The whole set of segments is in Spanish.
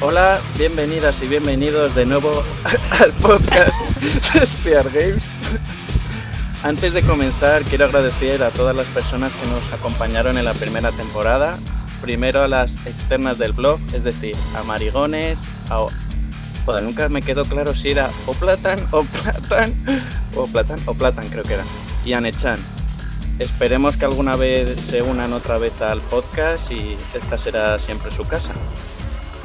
Hola, bienvenidas y bienvenidos de nuevo al podcast de Spear Games. Antes de comenzar, quiero agradecer a todas las personas que nos acompañaron en la primera temporada. Primero a las externas del blog, es decir, a Marigones, a... Joder, nunca me quedó claro si era o Platan, o Platan, o Platan, o Platan creo que era. Y a Nechan. Esperemos que alguna vez se unan otra vez al podcast y esta será siempre su casa.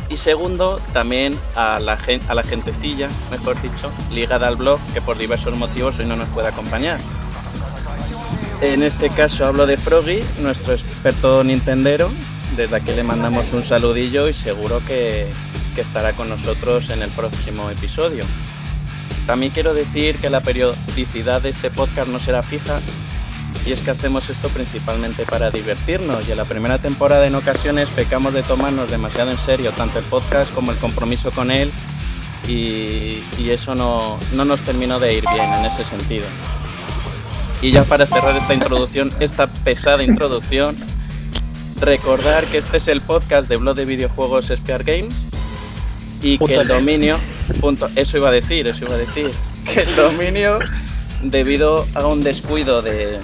Y segundo, también a la, a la gentecilla, mejor dicho, ligada al blog, que por diversos motivos hoy no nos puede acompañar. En este caso hablo de Froggy, nuestro experto nintendero. Desde aquí le mandamos un saludillo y seguro que estará con nosotros en el próximo episodio. También quiero decir que la periodicidad de este podcast no será fija, y es que hacemos esto principalmente para divertirnos y en la primera temporada en ocasiones pecamos de tomarnos demasiado en serio tanto el podcast como el compromiso con él y, y eso no, no nos terminó de ir bien en ese sentido. Y ya para cerrar esta introducción, esta pesada introducción, recordar que este es el podcast de blog de videojuegos Spear Games y que el dominio, punto, eso iba a decir, eso iba a decir, que el dominio debido a un descuido de,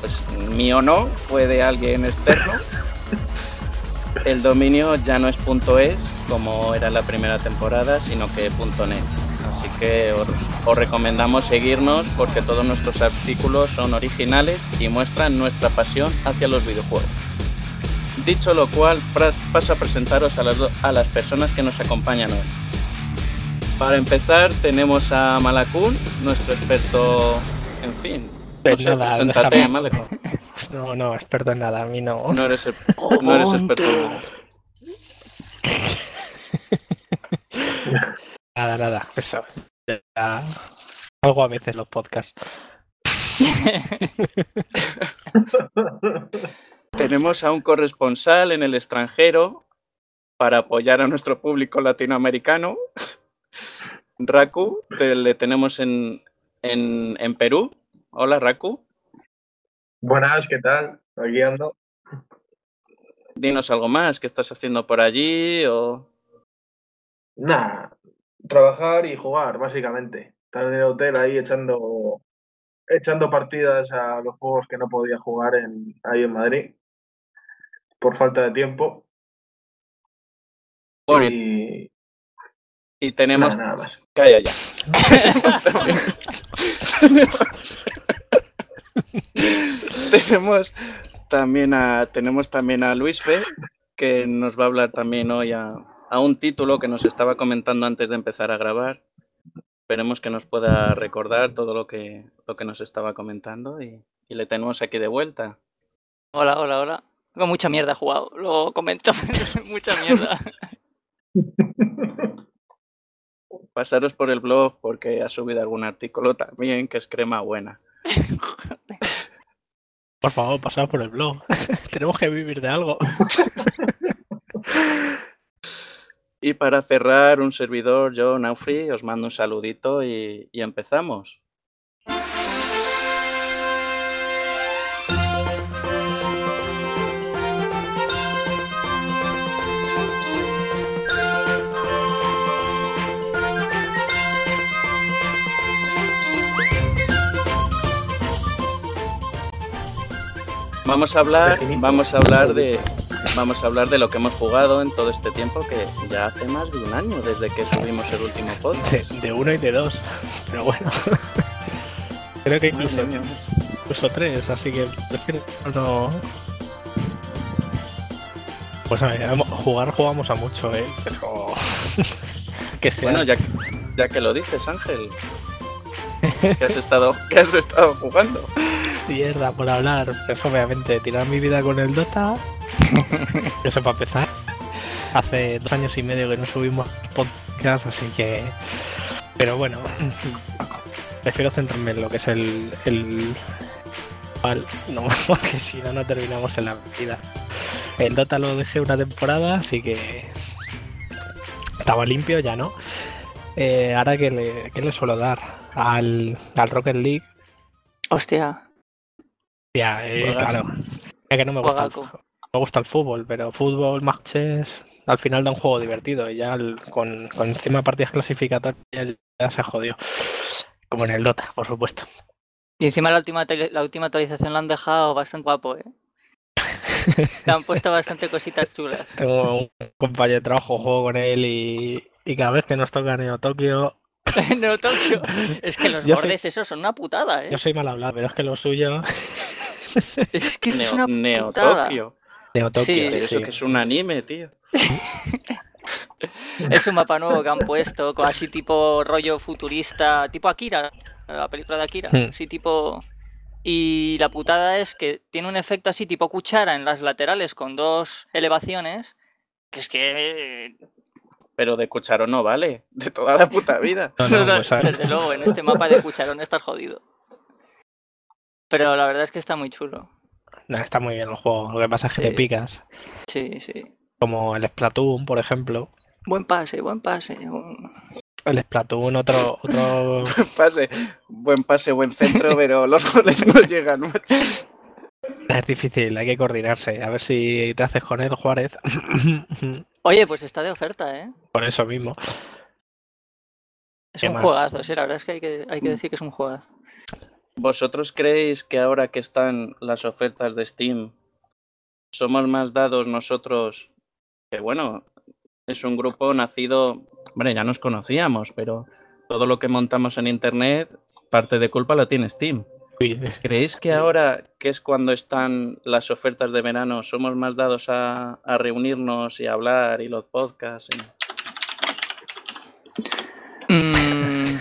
pues mío no, fue de alguien externo. El dominio ya no es .es como era la primera temporada, sino que .net. Así que os, os recomendamos seguirnos porque todos nuestros artículos son originales y muestran nuestra pasión hacia los videojuegos. Dicho lo cual, paso a presentaros a las, a las personas que nos acompañan hoy. Para empezar, tenemos a Malakun, nuestro experto, en fin. No sé, nada, déjame. No, no, experto en nada, a mí no. No eres, no eres experto. en nada. Nada, nada, eso. Ya, Algo a veces los podcasts. Tenemos a un corresponsal en el extranjero para apoyar a nuestro público latinoamericano. Raku, te- le tenemos en, en, en Perú. Hola, Raku. Buenas, ¿qué tal? Aquí ando. Dinos algo más. ¿Qué estás haciendo por allí? O... Nada, trabajar y jugar, básicamente. Estar en el hotel ahí echando, echando partidas a los juegos que no podía jugar en, ahí en Madrid por falta de tiempo. Bueno, y y tenemos... nada, nada más. Calla ya. tenemos también... tenemos... tenemos también a tenemos también a Luis Fe que nos va a hablar también hoy a, a un título que nos estaba comentando antes de empezar a grabar. Esperemos que nos pueda recordar todo lo que lo que nos estaba comentando y, y le tenemos aquí de vuelta. Hola, hola, hola. Con mucha mierda he jugado, lo comento. mucha mierda. Pasaros por el blog porque ha subido algún artículo también que es crema buena. Por favor, pasad por el blog. Tenemos que vivir de algo. Y para cerrar, un servidor, yo, Naufri, os mando un saludito y, y empezamos. Vamos a hablar, vamos a hablar de, vamos a hablar de lo que hemos jugado en todo este tiempo que ya hace más de un año desde que subimos el último podcast. De, de uno y de dos. Pero bueno. Creo que incluso, incluso tres, así que prefiero no. Pues a ver, jugar jugamos a mucho, eh. Pero. que sea. Bueno, ya, que- ya que lo dices, Ángel, ¿qué has estado, qué has estado jugando? Mierda por hablar. Pues obviamente, tirar mi vida con el Dota. Eso para empezar. Hace dos años y medio que no subimos podcast, así que. Pero bueno. Prefiero centrarme en lo que es el. el... No, porque si no, no terminamos en la vida. El Dota lo dejé una temporada, así que estaba limpio, ya no. Eh, ahora que le, ¿qué le suelo dar al, al Rocket League, Hostia, ya, eh, claro. Es que no me gusta, el, me gusta el fútbol, pero fútbol, matches, al final da un juego divertido y ya el- con, con encima partidas clasificatorias ya se jodió. Como en el Dota, por supuesto. Y encima la última, la última actualización la han dejado bastante guapo, ¿eh? Le han puesto bastante cositas chulas. Tengo un compañero de trabajo, juego con él y, y cada vez que nos toca Neo Tokio, no, Tokio. Es que los Yo soy- bordes esos son una putada, ¿eh? yo soy mal hablado, pero es que lo suyo. Es que es Neo, una Neo putada. Tokio. Neo Tokio, Sí. Eso que es un anime, tío. Es un mapa nuevo que han puesto, así tipo rollo futurista, tipo Akira, la película de Akira, Hmm. así tipo... Y la putada es que tiene un efecto así tipo cuchara en las laterales con dos elevaciones, que es que... Pero de cucharón no vale. De toda la puta vida. No, no, pues, Desde luego, en este mapa de cucharón estás jodido. Pero la verdad es que está muy chulo. no, está muy bien el juego. Lo que pasa es que te picas. Sí, sí. Como el Splatoon, por ejemplo. Buen pase, buen pase. un- El Splatoon, otro, otro Pase. Buen pase, buen centro, pero los goles no llegan, macho. es difícil, hay que coordinarse. A ver si te haces con él, Juárez. Oye, pues está de oferta, ¿eh? Por eso mismo. Es ¿Qué un más? juegazo, sí, la verdad es que hay que, hay que decir que es un juegazo. ¿Vosotros creéis que ahora que están las ofertas de Steam, somos más dados nosotros? Que bueno, es un grupo nacido, bueno, ya nos conocíamos, pero todo lo que montamos en Internet, parte de culpa la tiene Steam. ¿Creéis que ahora, que es cuando están las ofertas de verano, somos más dados a, a reunirnos y a hablar y los podcasts? y- Mm,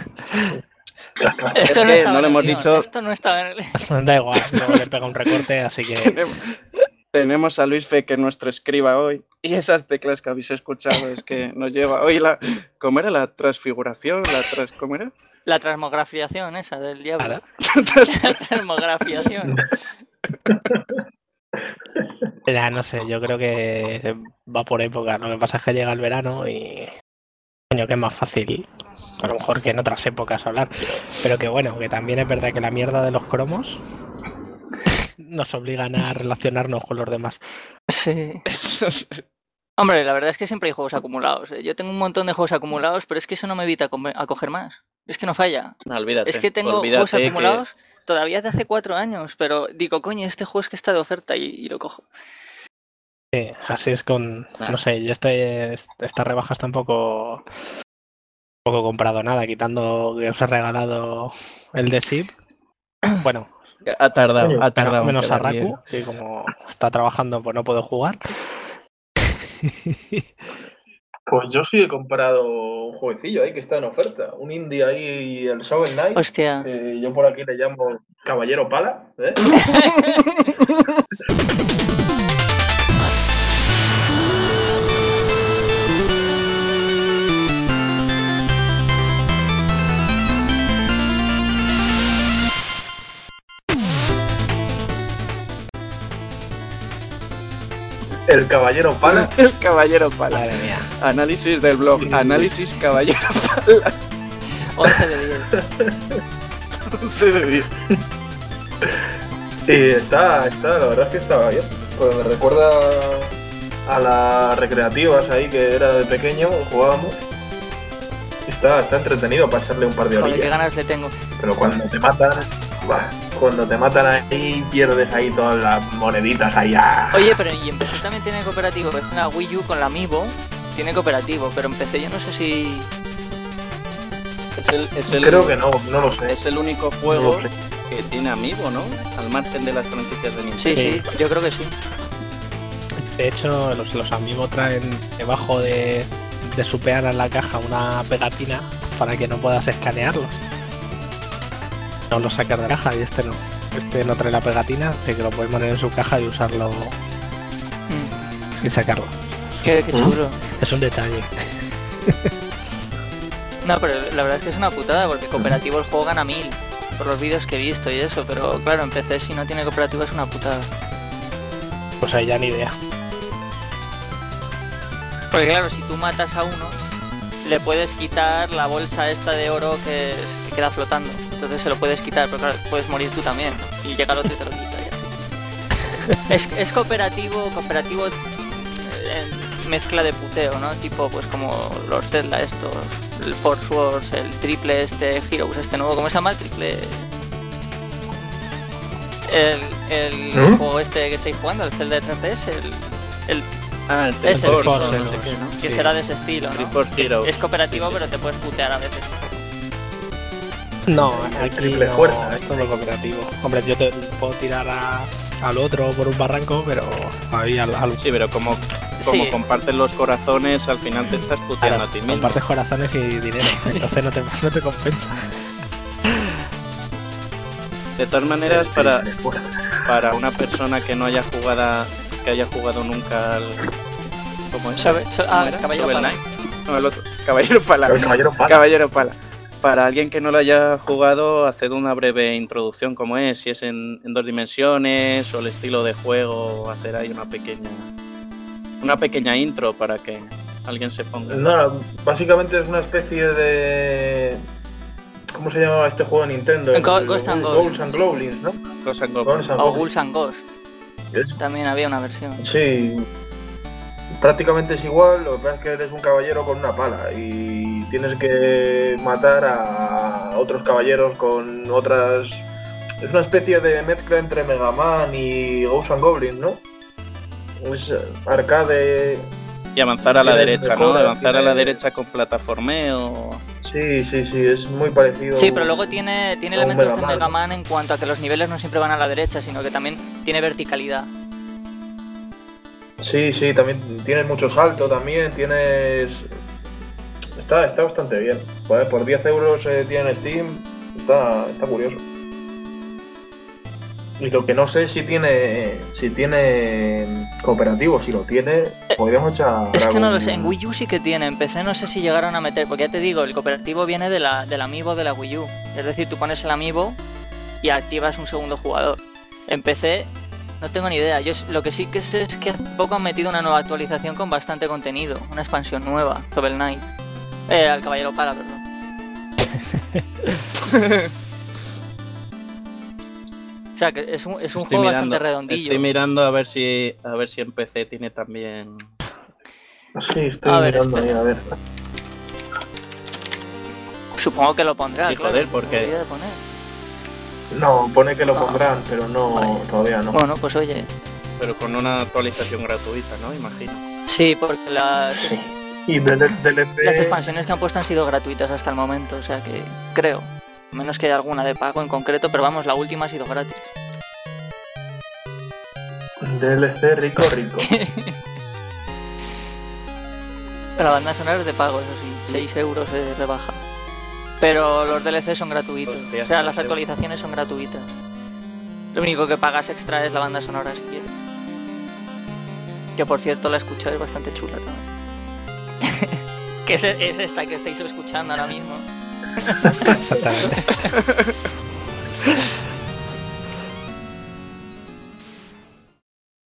Es que no le el hemos guion, dicho- Esto no el... Da igual, luego le pega un recorte, así que Tenemos, a Luis Fe, que es nuestro escriba hoy, y esas teclas que habéis escuchado es que nos lleva hoy la... ¿Cómo era la transfiguración? La tras, ¿Cómo era? La transmografiación esa del diablo. La transmografiación. ya no sé, yo creo que va por época. Lo que pasa es que llega el verano y coño, que es más fácil. A lo mejor que en otras épocas hablar. Pero que bueno, que también es verdad que la mierda de los cromos nos obligan a relacionarnos con los demás. Sí. Hombre, la verdad es que siempre hay juegos acumulados. ¿eh? Yo tengo un montón de juegos acumulados, pero es que eso no me evita a coger más. Es que no falla. No, olvídate. Es que tengo olvídate juegos que- acumulados todavía de hace cuatro años, pero digo, coño, este juego es que está de oferta y, y lo cojo. Sí, así es con. Ah. No sé, yo este, estas rebajas tampoco. Poco comprado nada, quitando que os he regalado el de SIP. Bueno, Ha tardado, ha tardado. en menos a. Raku, que como está trabajando, pues no puedo jugar. Pues yo sí he comprado un jueguecillo ahí que está en oferta. Un indie ahí, el Shovel Knight. Hostia. yo por aquí le llamo Caballero Pala. ¿eh? El Caballero Pala. El caballero pala. Madre mía. Análisis del blog. Análisis caballero pala. 11 de 10. Sí, sí. Y está, está, la verdad es que estaba bien. Pues me recuerda a las recreativas ahí que era de pequeño, jugábamos. Está, está entretenido para echarle un par de Joder, qué orillas. ganas le tengo. Pero cuando te matan, cuando te matan ahí, pierdes ahí todas las moneditas ahí. ¡ah! Oye, pero y en PC también tiene cooperativo. Es una Wii U con la Amiibo. Tiene cooperativo, pero en PC yo no sé si. Es el, es el- Creo que no, no lo sé. Es el único juego que tiene amigo, ¿no? Al margen de las franquicias de Nintendo. Sí, Sí. sí, yo creo que sí. De hecho, los, los amigos traen debajo de, de su peana en la caja una pegatina para que no puedas escanearlos. No lo sacas de la caja y este no. Este no trae la pegatina, así que lo puedes poner en su caja y usarlo Mm, sin sacarlo. Qué, qué chulo. Es un detalle. No, pero la verdad es que es una putada porque cooperativo el juego gana mil. Por los vídeos que he visto y eso, pero claro, en PC si no tiene cooperativo es una putada. Pues ahí ya ni idea. Porque claro, si tú matas a uno, le puedes quitar la bolsa esta de oro que, es- que queda flotando. Entonces se lo puedes quitar, pero claro, puedes morir tú también. Y llega el otro y te lo quita ya. Es, es cooperativo, cooperativo eh, en mezcla de puteo, ¿no? Tipo, pues como los Zelda estos, el Force Wars, el triple este Heroes, este nuevo, ¿cómo se llama? El triple... El, el ¿Mm? juego este que estáis jugando, el Zelda de 3DS, el, el Ah, el Es el Triforce, Force, o no el sé qué, ¿no? que Sí. será de ese estilo. Es cooperativo, Sí, sí, pero te puedes putear a veces. No, El aquí triple no, fuerza, es todo cooperativo. Hombre, yo te puedo tirar a- al otro por un barranco, pero ahí al, al Sí, pero como, como Sí. comparten los corazones, al final te estás puteando claro, a ti mismo. compartes corazones y dinero, entonces no te, no te compensa. De todas maneras, para, para una persona que no haya jugado que haya jugado nunca al ¿cómo es? Sabe- so- ¿Cómo ah, era? Caballero Pala. No, el otro. Caballero Pala. Caballero pala. Caballero Pala. Para alguien que no lo haya jugado, haced una breve introducción como es, si es en, en dos dimensiones o el estilo de juego, hacer ahí una pequeña una pequeña intro para que alguien se ponga. Nada, básicamente es una especie de. ¿Cómo se llamaba este juego de Nintendo? Go- El Ghost and Ghosts Goblins. and Goblins, ¿no? Ghosts and O Goblins. Ghouls and Ghost. También había una versión. Sí, prácticamente es igual, lo que pasa es que eres un caballero con una pala y tienes que matar a otros caballeros con otras... Es una especie de mezcla entre Mega Man y Ghosts and Goblins, ¿no? Es arcade... Y avanzar a la derecha, ¿no? Avanzar a la derecha con plataformeo. Sí, sí, sí, es muy parecido. Sí, pero luego tiene, tiene elementos de Mega Man. Mega Man en cuanto a que los niveles no siempre van a la derecha, sino que también tiene verticalidad. Sí, sí, también tienes mucho salto, también tienes... Está, está bastante bien. Por, por 10 euros eh, tiene Steam, está, está curioso. Y lo que no sé si tiene si tiene cooperativo, si lo tiene, podríamos echar. Es que no lo sé, en Wii U sí que tiene, en PC no sé si llegaron a meter, porque ya te digo, el cooperativo viene de la, del amiibo de la Wii U. Es decir, tú pones el amiibo y activas un segundo jugador. En PC no tengo ni idea. Yo lo que sí que sé es que hace poco han metido una nueva actualización con bastante contenido, una expansión nueva, Shovel Knight. Eh, al Caballero Pala, perdón. o sea, que es un, es un Estoy juego mirando, bastante redondillo. estoy mirando a ver si a ver si en PC tiene también. Sí, estoy A ver, mirando ahí, a ver. Supongo que lo pondrá. Sí, claro, joder, porque- debería de poner. No, pone que lo Ah. pondrán, pero no, Vale. todavía no. Bueno, pues oye. Pero con una actualización gratuita, ¿no? Imagino. Sí, porque las, Sí. Y DLC. las expansiones que han puesto han sido gratuitas hasta el momento, o sea que creo. Menos que haya alguna de pago en concreto, pero vamos, la última ha sido gratis. DLC rico, rico. La banda sonora es de pago, eso sí, 6 euros de rebaja. Pero los DLC son gratuitos, Hostia, o sea, las actualizaciones son gratuitas. Lo único que pagas extra es la banda sonora si quieres. Que por cierto la escucho, es bastante chula también. Que es, es esta que estáis escuchando ahora mismo. Exactamente.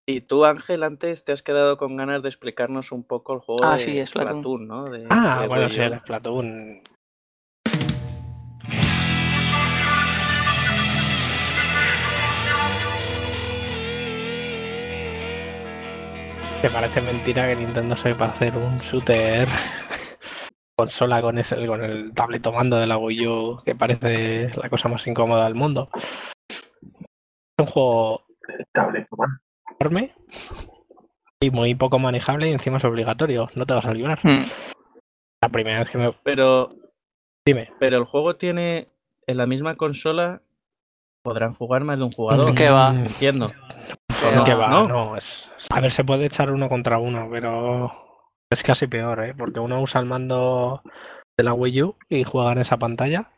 Y tú, Ángel, antes te has quedado con ganas de explicarnos un poco el juego Ah, de sí, Splatoon. ¿no? De- Ah, de bueno, sí, el Splatoon. Te parece mentira que Nintendo sepa hacer un shooter consola con, ese, con el tableto mando de la Wii U que parece la cosa más incómoda del mundo. Es un juego enorme y muy poco manejable y encima es obligatorio, no te vas a librar. Hmm. La primera vez que me... Pero, Dime. pero el juego tiene en la misma consola. Podrán jugar más de un jugador. ¿Qué va? Entiendo. No? que va, ¿no? no, es... A ver, se puede echar uno contra uno, pero es casi peor, ¿eh? Porque uno usa el mando de la Wii U y juega en esa pantalla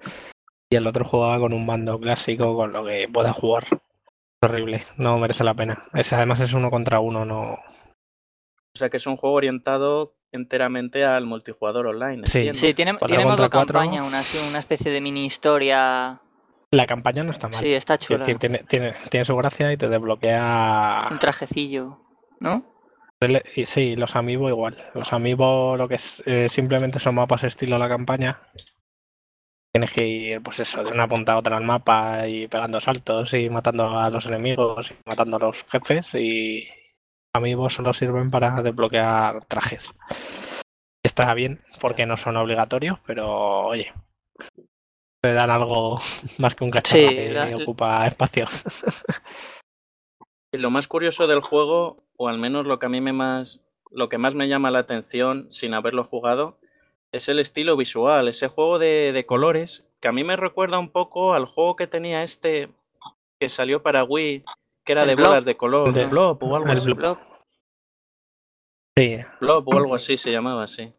y el otro juega con un mando clásico con lo que pueda jugar. Es horrible, no merece la pena. Es, además es uno contra uno, no... O sea que es un juego orientado enteramente al multijugador online. Sí. Sí, tiene, tiene modo campaña, una, una especie de mini historia. La campaña no está mal. Sí, está Es chula. decir, tiene, tiene, tiene su gracia y te desbloquea Un trajecillo, ¿no? Sí, los Amiibo igual. Los Amiibo lo que es eh, simplemente son mapas estilo la campaña. Tienes que ir, pues eso, de una punta a otra al mapa y pegando saltos y matando a los enemigos y matando a los jefes. Y Amiibo solo sirven para desbloquear trajes. Está bien porque no son obligatorios, pero oye, te dan algo más que un cacharro Sí, que la- ocupa espacio. Lo más curioso del juego, o al menos lo que a mí me más, lo que más me llama la atención sin haberlo jugado, es el estilo visual, ese juego de, de colores, que a mí me recuerda un poco al juego que tenía este que salió para Wii, que era El de Blob. bolas de color, de- Blob o algo el así. Blob. Sí, o algo así se llamaba así.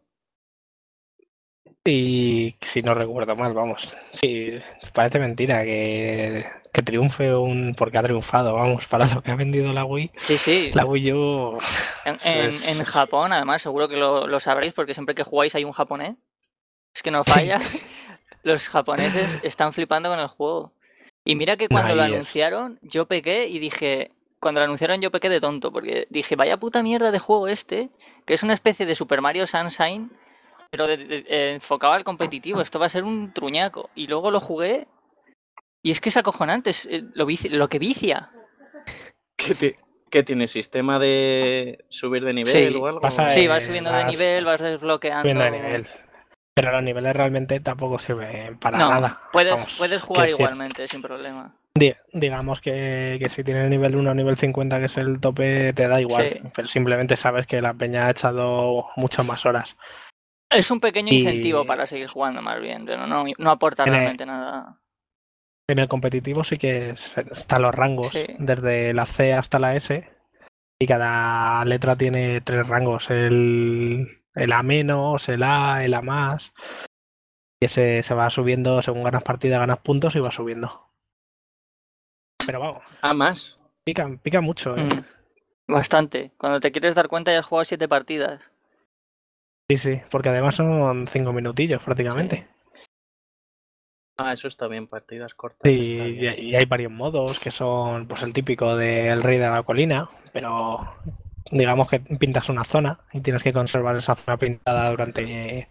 Y si no recuerdo mal, vamos. Sí, parece mentira que, que triunfe un. porque ha triunfado, vamos, para lo que ha vendido la Wii. Sí, sí. La Wii U. En, en- es- en Japón, además, seguro que lo, lo sabréis porque siempre que jugáis hay un japonés. Es que no falla. Los japoneses están flipando con el juego. Y mira que cuando lo es. anunciaron, yo pequé y dije. Cuando lo anunciaron, yo pequé de tonto porque dije, vaya puta mierda de juego este, que es una especie de Super Mario Sunshine, pero de- de- eh, enfocado al competitivo. Esto va a ser un truñaco. Y luego lo jugué. Y es que es acojonante, es, eh, lo, vici- lo que vicia. ¿Qué, ti- qué tiene? ¿Sistema de subir de nivel Sí, o algo? pasa Sí, Eh, vas subiendo de nivel, vas desbloqueando. Subiendo de nivel. Pero los niveles realmente tampoco sirven para no, nada. puedes, Vamos, puedes jugar igualmente, sin problema. di- digamos que, que si tienes nivel 1 o nivel 50, que es el tope, te da igual. Sí. Pero simplemente sabes que la peña ha echado muchas más horas. Es un pequeño Y- incentivo para seguir jugando más bien, pero no, no aporta realmente nada. En el competitivo sí que es- están los rangos, Sí. desde la C hasta la S, y cada letra tiene tres rangos, el, el A menos, el A, el A más, y ese se va subiendo según ganas partida, ganas puntos y va subiendo. Pero vamos, Ah, más. pica, pica mucho, ¿eh? Mm, Bastante. Cuando te quieres dar cuenta ya has jugado siete partidas. Sí, sí, porque además son cinco minutillos prácticamente. Ah, eso está bien, partidas cortas. Sí, y, bien. y hay varios modos que son pues el típico del rey de la colina, pero digamos que pintas una zona y tienes que conservar esa zona pintada durante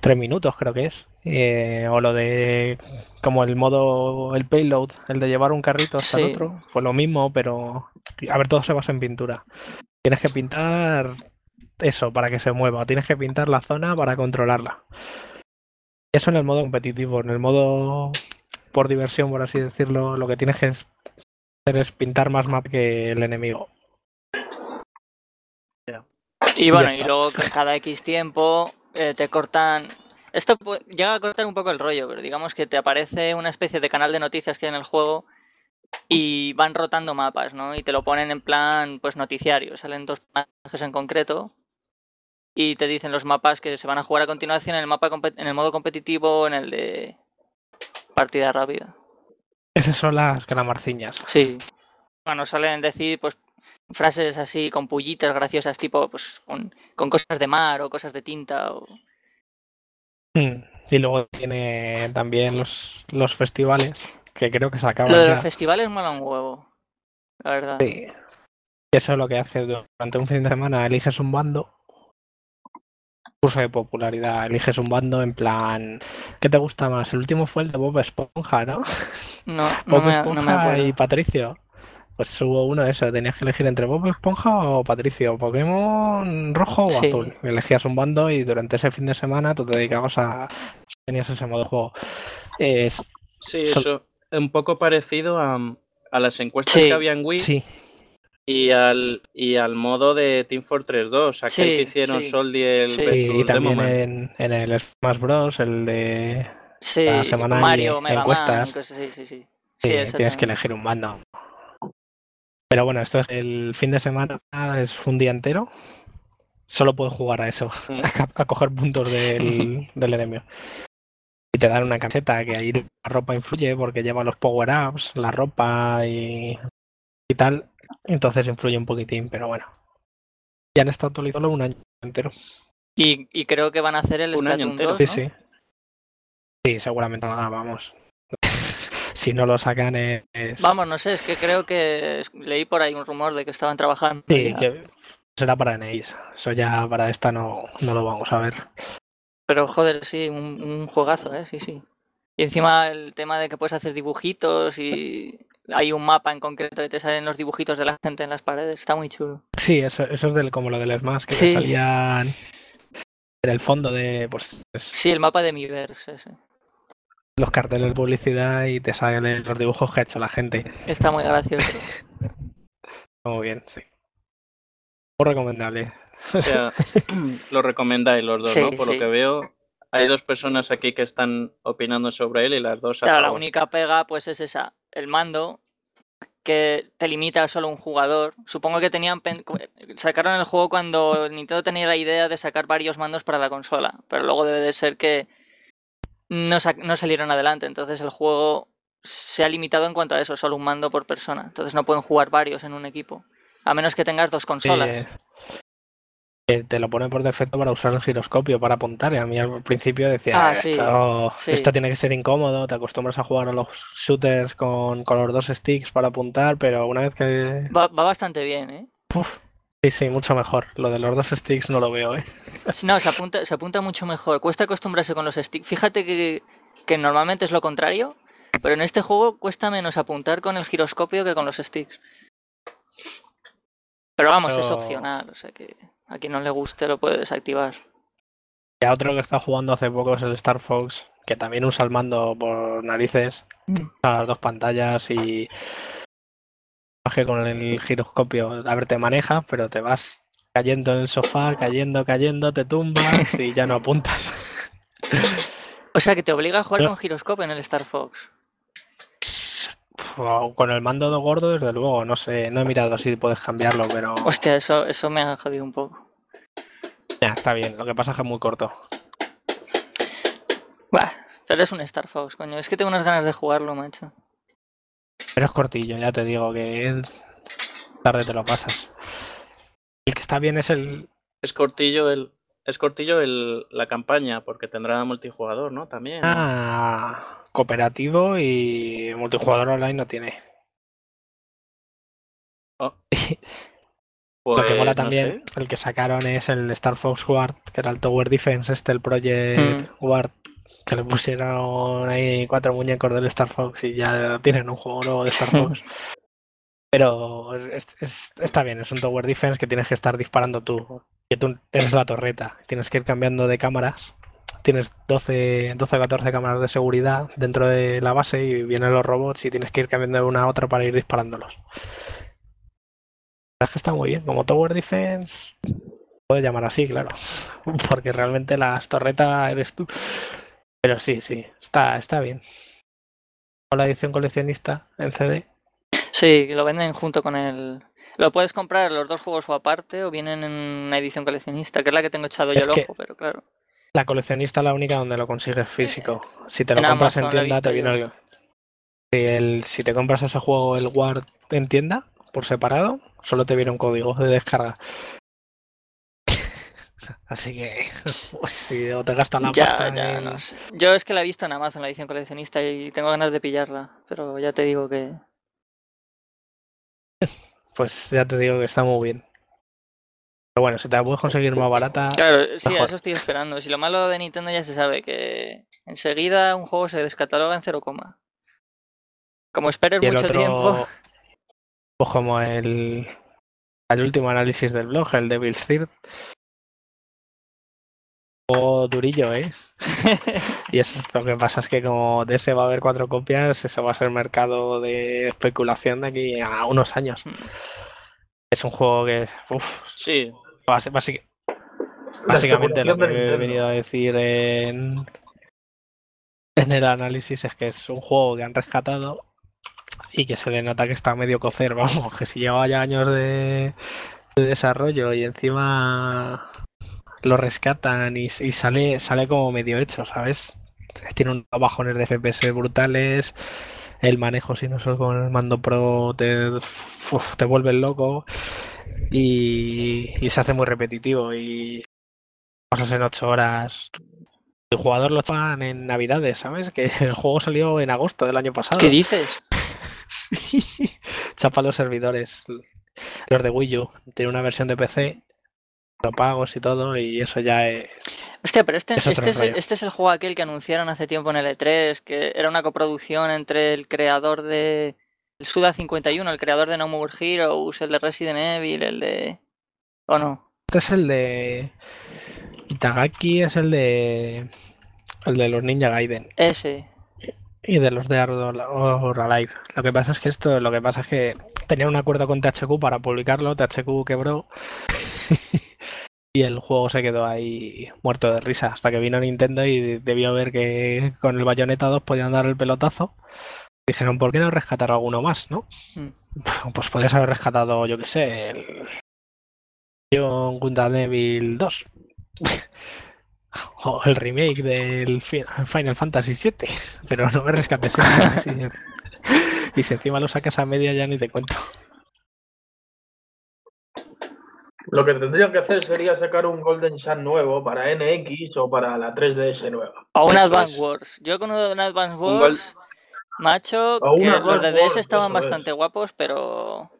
tres minutos, creo que es. Eh, o lo de como el modo, el payload, el de llevar un carrito hasta el otro, pues lo mismo, pero a ver, todo se basa en pintura. Tienes que pintar eso para que se mueva, tienes que pintar la zona para controlarla. Eso en el modo competitivo, en el modo por diversión, por así decirlo, lo que tienes que hacer es pintar más map que el enemigo. Y bueno, y luego cada X tiempo eh, te cortan. Esto llega a cortar un poco el rollo, pero digamos que te aparece una especie de canal de noticias que hay en el juego y van rotando mapas, ¿no? Y te lo ponen en plan, pues noticiario. Salen dos personajes en concreto y te dicen los mapas que se van a jugar a continuación en el mapa en el modo competitivo o en el de partida rápida. Esas son las calamarciñas. Sí. Bueno, suelen decir pues frases así con pullitas graciosas, tipo pues con, con cosas de mar o cosas de tinta. O... Mm. Y luego tiene también los, los festivales, que creo que se acaban Lo de ya. los festivales mola un huevo. La verdad. Sí. Eso es lo que hace que durante un fin de semana eliges un bando. Curso de popularidad, eliges un bando en plan. ¿Qué te gusta más? El último fue el de Bob Esponja, ¿no? No, no, Bob me, Esponja no me acuerdo. y Patricio. Pues hubo uno de esos, tenías que elegir entre Bob Esponja o Patricio, Pokémon rojo o Sí. azul. Elegías un bando y durante ese fin de semana tú te dedicabas a. tenías ese modo de juego. Es- Sí, eso. Un poco parecido a, a las encuestas Sí. que había en Wii sí, y, al, y al modo de Team Fortress 2, aquel Sí, que hicieron sí. Soldier Sí. versus y también en, en el Smash Bros, el de. Sí, la semana y Mario, Mega encuestas. y cosas así, sí, sí. Sí, Sí, tienes que elegir un bando. Pero bueno, esto es el fin de semana es un día entero. Solo puedes jugar a eso, a coger puntos del, del enemigo. Y te dan una camiseta que ahí la ropa influye porque lleva los power-ups, la ropa y, y tal. Entonces influye un poquitín, pero bueno. Ya han estado actualizándolo un año entero. Y, y creo que van a hacer el Un año entero. 2, Sí, ¿no? sí. Sí, seguramente nada, vamos. si no lo sacan es... Vamos, no sé, es que creo que leí por ahí un rumor de que estaban trabajando. Sí, ya. que será para NES. Eso ya para esta no, no lo vamos a ver. Pero joder, sí, un, un juegazo, ¿eh? Sí, sí. Y encima el tema de que puedes hacer dibujitos y hay un mapa en concreto y te salen los dibujitos de la gente en las paredes. Está muy chulo. Sí, eso, eso es del, como lo del Smash, que te salían en el fondo de pues, es- Sí, el mapa de mi verse. ese. los carteles de publicidad y te salen los dibujos que ha hecho la gente. Está muy gracioso. Muy bien, sí. Muy recomendable. O sea, lo recomendáis los dos, Sí, ¿no? Por sí. lo que veo, hay dos personas aquí que están opinando sobre él y las dos a Claro, la única pega pues es esa, el mando que te limita a solo un jugador. Supongo que tenían pen- sacaron el juego cuando Nintendo tenía la idea de sacar varios mandos para la consola, pero luego debe de ser que no, no salieron adelante, entonces el juego se ha limitado en cuanto a eso, solo un mando por persona. Entonces no pueden jugar varios en un equipo, a menos que tengas dos consolas. Eh, eh, te lo pone por defecto para usar el giroscopio para apuntar. Y a mí al principio decía, Ah, esto, sí. esto tiene que ser incómodo, te acostumbras a jugar a los shooters con, con los dos sticks para apuntar, pero una vez que... Va, va bastante bien, ¿eh? Sí, sí, mucho mejor. Lo de los dos sticks no lo veo, ¿eh? No, se apunta, se apunta mucho mejor. Cuesta acostumbrarse con los sticks. Fíjate que, que normalmente es lo contrario, pero en este juego cuesta menos apuntar con el giroscopio que con los sticks. Pero vamos, es opcional, o sea que a quien no le guste lo puede desactivar. Y a otro que está jugando hace poco es el Star Fox, que también usa el mando por narices, Mm. a las dos pantallas y que con el giroscopio, a ver, te maneja, pero te vas cayendo en el sofá, cayendo, cayendo, te tumbas y ya no apuntas. O sea que te obliga a jugar No. con giroscopio en el Star Fox. Con el mando gordo, desde luego, no sé, no he mirado si puedes cambiarlo, pero Hostia, eso, eso me ha jodido un poco. ya, está bien. Lo que pasa es que es muy corto. Buah, pero es un Star Fox, coño. Es que tengo unas ganas de jugarlo, macho. Pero es cortillo, ya te digo que tarde te lo pasas. El que está bien es el, Es cortillo el. Es cortillo el, la campaña, porque tendrá multijugador, ¿no? También. ¿no? Ah, cooperativo y multijugador online no tiene. Oh. Lo que Pues, mola no también, sé. el que sacaron es el Star Fox Guard, que era el Tower Defense, este, el Project Mm. Guard, que le pusieron ahí cuatro muñecos del Star Fox y ya tienen un juego nuevo de Star Fox. Pero es- es- está bien, es un Tower Defense que tienes que estar disparando tú. Que tú tienes la torreta, tienes que ir cambiando de cámaras. Tienes 12, 12 o 14 cámaras de seguridad dentro de la base y vienen los robots y tienes que ir cambiando de una a otra para ir disparándolos. La verdad es que está muy bien. Como Tower Defense, puede llamar así, claro. Porque realmente las torretas eres tú. Pero sí, sí, está, está bien. Con la edición coleccionista en CD. Sí, lo venden junto con el... Lo puedes comprar los dos juegos o aparte o vienen en una edición coleccionista, que es la que tengo echado yo Es el ojo, pero claro. La coleccionista es la única donde lo consigues físico. Si te lo En compras en Amazon tienda, te viene el... Si, el- si te compras ese juego, el Ward, en tienda, por separado, solo te viene un código de descarga. Así que, pues, si o te gastas la Ya, pasta ya, en- no sé. Yo es que la he visto en Amazon, la edición coleccionista, y tengo ganas de pillarla, pero ya te digo que... pues ya te digo que está muy bien. Pero bueno, si te la puedes conseguir más barata, Claro, sí, a eso estoy esperando. Si lo malo de Nintendo ya se sabe, que enseguida un juego se descataloga en 0, como esperes y el mucho otro, tiempo... pues como el, el último análisis del blog, el Devil's Third. Juego durillo, ¿eh? Y eso, lo que pasa es que como de ese va a haber cuatro copias, eso va a ser mercado de especulación de aquí a unos años. Mm. Es un juego que, uff, Sí, básicamente lo que he venido a decir en, en el análisis es que es un juego que han rescatado y que se le nota que está medio cocer, vamos, que si lleva ya años de, de desarrollo y encima lo rescatan y, y sale, sale como medio hecho, ¿sabes? Tiene unos bajones de FPS brutales, el manejo si no solo con el mando pro te, uf, te vuelve loco y, y se hace muy repetitivo y pasas en 8 horas. El jugador lo estaban en Navidades, ¿sabes? Que el juego salió en agosto del año pasado. ¿Qué dices? Sí, chapa los servidores. Los de Wii U. Tiene una versión de PC, lo pagos y todo, y eso ya es. Hostia, pero este, Es este, es, este es el juego aquel que anunciaron hace tiempo en el E3, que era una coproducción entre el creador de el Suda 51, el creador de No More Heroes, el de Resident Evil, el de... ¿O no? Este es el de. Itagaki es el de. El de los Ninja Gaiden. Ese. Y de los de Art or Alive. Lo que pasa es que esto, lo que pasa es que tenía un acuerdo con THQ para publicarlo, THQ quebró. y el juego se quedó ahí muerto de risa. Hasta que vino Nintendo y debió ver que con el Bayonetta 2 podían dar el pelotazo. Dijeron, ¿por qué no rescatar alguno más, no? Mm. Pues podías haber rescatado, yo qué sé, el. John Gundam Evil 2. O el remake del Fi- Final Fantasy VII. Pero no me rescates Y si encima lo sacas a media ya ni te cuento. Lo que tendrían que hacer sería sacar un Golden Sun nuevo para NX o para la 3DS nueva. O un Advance. Wars. Yo con un Advance Un gol- Wars, macho, que los de DS Wars, estaban bastante guapos, pero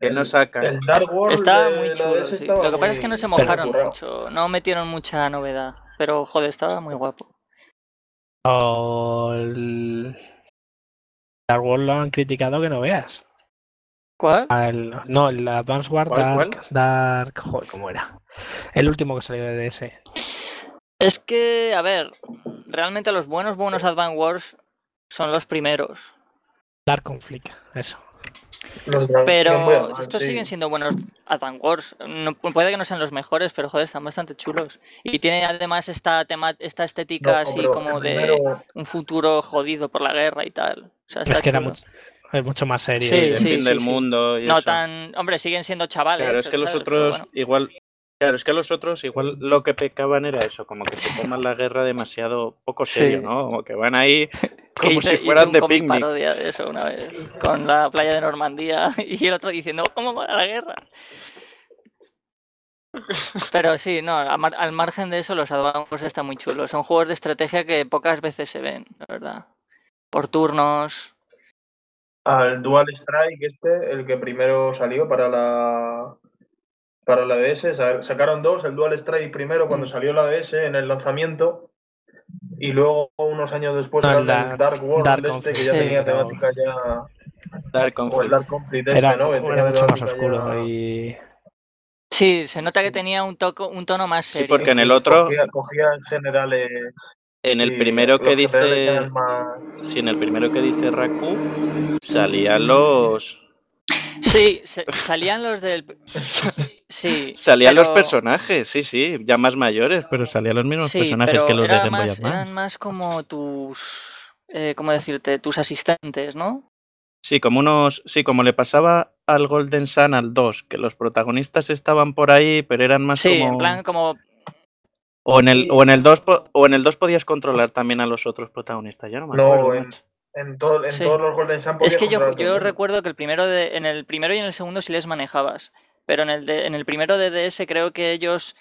Que no sacan. El Dark World estaba de muy chulo. DS sí. estaba Lo que pasa es que no se mojaron mucho, no metieron mucha novedad, pero joder, estaba muy guapo. El. Star Wars lo han criticado que no veas. ¿Cuál? No, el Advance War ¿Cuál, Dark, cuál? Dark. Joder, ¿cómo era? El último que salió de DS. Es que, a ver, realmente los buenos, buenos Advance Wars son los primeros. Dark Conflict, eso. Pero estos sí. siguen siendo buenos Advance Wars. No, puede que no sean los mejores, pero joder, están bastante chulos. Y tiene además esta tema, esta estética No, así como de primero- un futuro jodido por la guerra y tal. O sea, está Es que era mucho, es mucho más serio. Sí, el sí, fin sí, del sí. mundo y No eso. tan. Hombre, siguen siendo chavales. Claro, es que los otros bueno. igual. Claro, es que los otros igual lo que pecaban era eso, como que se toman la guerra demasiado poco serio, Sí. ¿no? Como que van ahí como si fueran de picnic. parodia de eso una vez, con la playa de Normandía y el otro diciendo, ¿cómo va la guerra? Pero sí, no, a al margen de eso, los Advance están muy chulos. Son juegos de estrategia que pocas veces se ven, la verdad. Por turnos. al Dual Strike este, el que primero salió para la para la DS, sa- sacaron dos, el Dual Strike primero cuando Mm. salió la DS en el lanzamiento y luego unos años después No, el Dark- Dark World Dark este Conflict, que ya sí, tenía pero- temática ya Dark o el Conflict. Dark Conflict este, Era, ¿no? Era mucho más oscuro ya- y Sí, se nota que tenía un, toco, un tono más Sí, porque en el otro, cogía, cogía en general eh, en el sí, primero que dice, más- sí, en el primero que dice Raku, salían los, Sí, salían los del... Sí. salían los personajes, sí, sí, ya más mayores, pero salían los mismos Sí, personajes que los de Game Boy Advance. eran más como tus... Eh, ¿Cómo decirte? Tus asistentes, ¿no? Sí, como unos, sí, como le pasaba al Golden Sun al 2, que los protagonistas estaban por ahí, pero eran más Sí, como en plan como... o en el Sí. o en el 2 po- o en el 2 podías controlar también a los otros protagonistas, ya no me No, acuerdo. en- macho. En, todo- en Sí. todos los Golden Sun Es que yo, yo recuerdo que el primero de, en el primero y en el segundo sí les manejabas, pero en el, de, en el primero de DS creo que ellos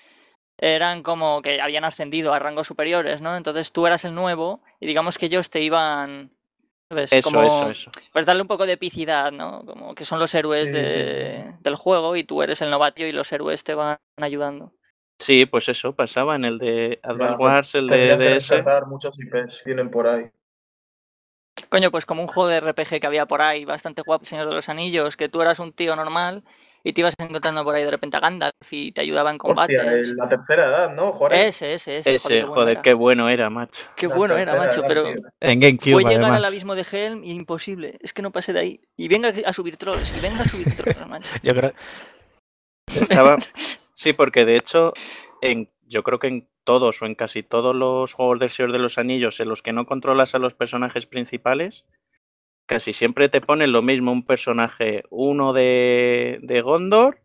eran como que habían ascendido a rangos superiores, ¿no? Entonces tú eras el nuevo y digamos que ellos te iban... ¿sabes? Eso, como, eso, eso. Pues darle un poco de epicidad, ¿no? Como que son los héroes Sí, sí, de- del juego y tú eres el novatio y los héroes te van ayudando. Sí, pues eso pasaba en el de Advance Wars, el de DS. muchos IPs, vienen por ahí. Coño, pues como un juego de RPG que había por ahí, bastante guapo, Señor de los Anillos, que tú eras un tío normal y te ibas encontrando por ahí de repente a Gandalf y te ayudaba en Hostia, combates. el- la tercera edad, ¿no? Juárez. Ese, ese, ese. Ese, joder, qué bueno era, macho. Qué La bueno era, macho, edad, pero. En GameCube, fue llegar al abismo de Helm y imposible. Es que no pasé de ahí. Y venga a subir trolls, y venga a subir trolls, macho. yo creo Estaba. Sí, porque de hecho, en, yo creo que en todos o en casi todos los juegos del Señor de los Anillos en los que no controlas a los personajes principales, casi siempre te ponen lo mismo: un personaje, uno de, de Gondor,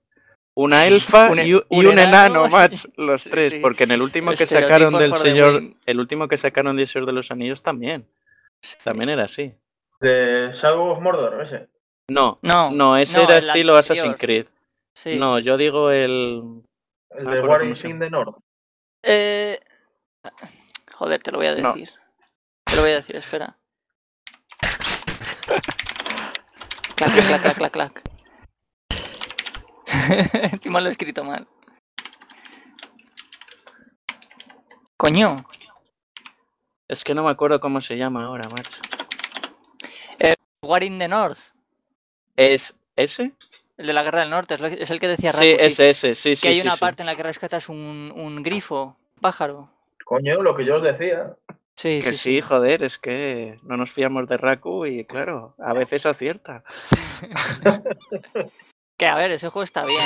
una elfa Un e- y, un enano, enano. macho, los tres. sí. Porque en el último que sacaron del Señor, el último que sacaron del Señor de los Anillos también. También era así. De Shadow of Mordor, ese. No, No, no, ese no, era estilo anterior. Assassin's Creed. Sí. No, yo digo el. El Ah, de War ¿cómo is se in the North. Eh, Joder, te lo voy a No. decir. Te lo voy a decir, espera. Clac, clac, clac, clac, clac. Encima lo he escrito mal. Coño, Es que no me acuerdo cómo se llama ahora, macho. War in the North. ¿Es ese? El de la Guerra del Norte, es, el que decía Sí, Raku, ese, ese, sí, Que sí, hay sí, una sí. parte en la que rescatas un, un grifo, pájaro. Coño, lo que yo os decía. Sí, Que sí, sí, joder, es que no nos fiamos de Raku y claro, a veces acierta. Que a ver, ese juego está bien,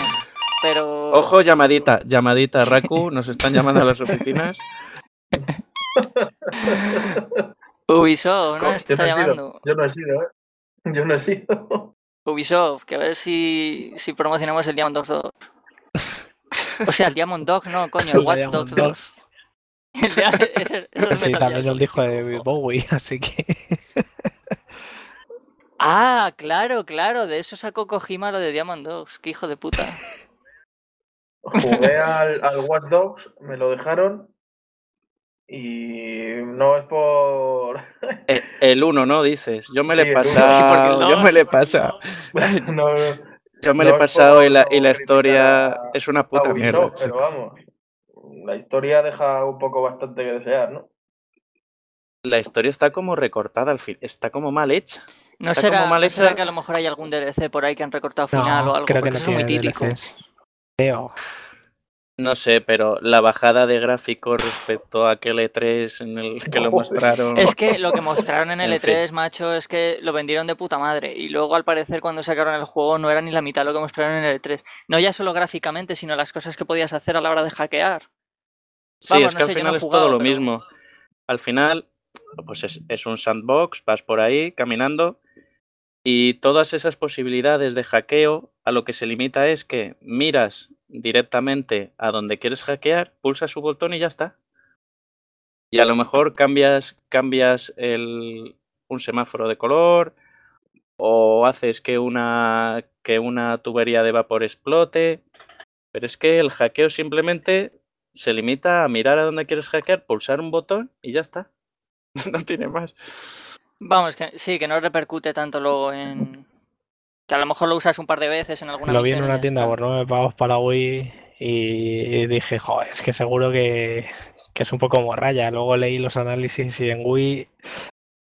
pero... Ojo, llamadita, llamadita, Raku, nos están llamando a las oficinas. Ubisoft, ¿no? Co- Está yo no he sido, llamando. yo no he sido, ¿eh? Yo no he sido. Ubisoft, que a ver si, si promocionamos el Diamond Dogs 2. O sea, el Diamond Dogs, no, coño, el Watch Dogs 2. El de- ese- eso es Sí, también el dijo de Bowie, así que. Ah, claro, claro, de eso sacó Kojima lo de Diamond Dogs. Qué hijo de puta. Jugué al, al Watch Dogs, me lo dejaron. Y no es por. Eh, El uno, ¿no? Dices. Yo me Sí, le he. Sí, pasado. yo me le he pasado. no, Yo me No le he pasado por- y la, y la historia a- es una puta mierda. Ubisoft, pero chico. vamos. La historia deja un poco bastante que desear, ¿no? La historia está como recortada al fin. Está como mal hecha. No será, como mal ¿no será hecha. que a lo mejor hay algún DLC por ahí que han recortado final o No, algo, creo que porque no eso es muy típico. DLCs. Creo. No sé, pero la bajada de gráficos respecto a aquel E3 en el que lo mostraron. Es que lo que mostraron en el En E3, macho, es que lo vendieron de puta madre. Y luego, al parecer, cuando sacaron el juego, no era ni la mitad lo que mostraron en el E3. No ya solo gráficamente, sino las cosas que podías hacer a la hora de hackear. Sí, Vamos, es que al final es jugado, todo lo pero- mismo. Al final, pues es, es un sandbox, vas por ahí caminando y todas esas posibilidades de hackeo a lo que se limita es que miras directamente a donde quieres hackear, pulsas su botón y ya está. Y a lo mejor cambias, cambias el, un semáforo de color o haces que una, que una tubería de vapor explote. Pero es que el hackeo simplemente se limita a mirar a dónde quieres hackear, pulsar un botón y ya está. No tiene más. Vamos, que sí, que no repercute tanto luego en. Que a lo mejor lo usas un par de veces en alguna Lo vi en una tienda está. por 9 pavos para Wii y dije, joder, es que seguro que, que es un poco morralla. Luego leí los análisis y en Wii,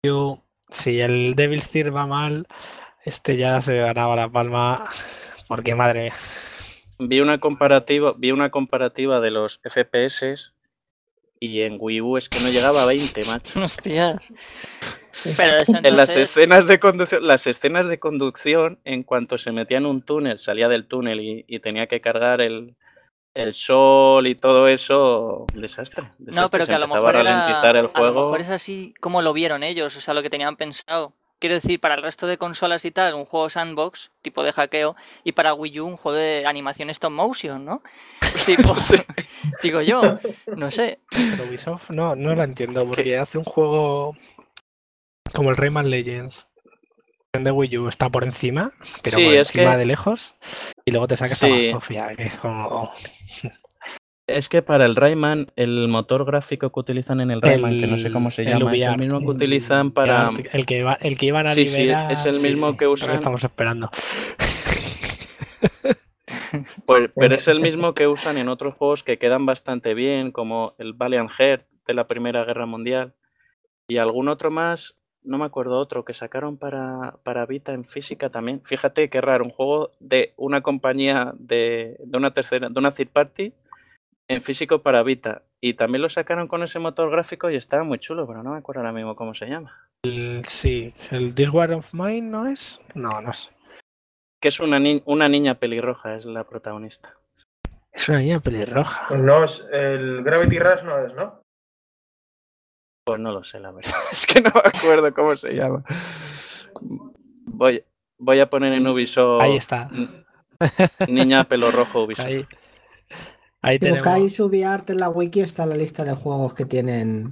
yo, si el Devil's Tear va mal, este ya se ganaba la palma porque madre mía. Vi una comparativa, vi una comparativa de los FPS y en Wii U es que no llegaba a 20, macho. Hostias. Pero eso En las escenas de conducción, las escenas de conducción, en cuanto se metía en un túnel, salía del túnel y, y tenía que cargar el, el sol y todo eso, desastre. desastre. No, pero Se que a lo mejor a era- ralentizar el A lo juego. mejor es así como lo vieron ellos, o sea, lo que tenían pensado. Quiero decir, para el resto de consolas y tal, un juego sandbox, tipo de hackeo, y para Wii U un juego de animación stop motion, ¿no? Tipo, Sí. digo yo, no sé. Pero Ubisoft no, no la entiendo porque hace un juego como el Rayman Legends. El de Wii U está por encima, pero Sí, por es encima que- de lejos. Y luego te sacas Sí. a la Sofía, que es como. Es que para el Rayman, el motor gráfico que utilizan en el Rayman, que no sé cómo se llama, es el mismo que utilizan para. El que, iba- el que iban a Sí, sí, es el mismo sí, que usan- estamos esperando. Pues, pero es el mismo que usan en otros juegos que quedan bastante bien, como el Valiant Heart de la Primera Guerra Mundial. Y algún otro más, no me acuerdo otro, que sacaron para, para Vita en física también. Fíjate qué raro, un juego de una compañía de, de una tercera, de una third party en físico para Vita. Y también lo sacaron con ese motor gráfico y estaba muy chulo, pero no me acuerdo ahora mismo cómo se llama. El- sí, el This War of Mine no es. No, no es. Que es una, ni- una niña pelirroja, es la protagonista. Es una niña pelirroja. No es, el Gravity Rush no es, ¿no? Pues no lo sé, la verdad. Es que no me acuerdo cómo se llama. Voy, voy a poner en Ubisoft Ahí está. Niña pelo rojo Ubisoft. Ahí, ahí Si tenemos. buscáis UbiArt en la wiki está la lista de juegos que tienen.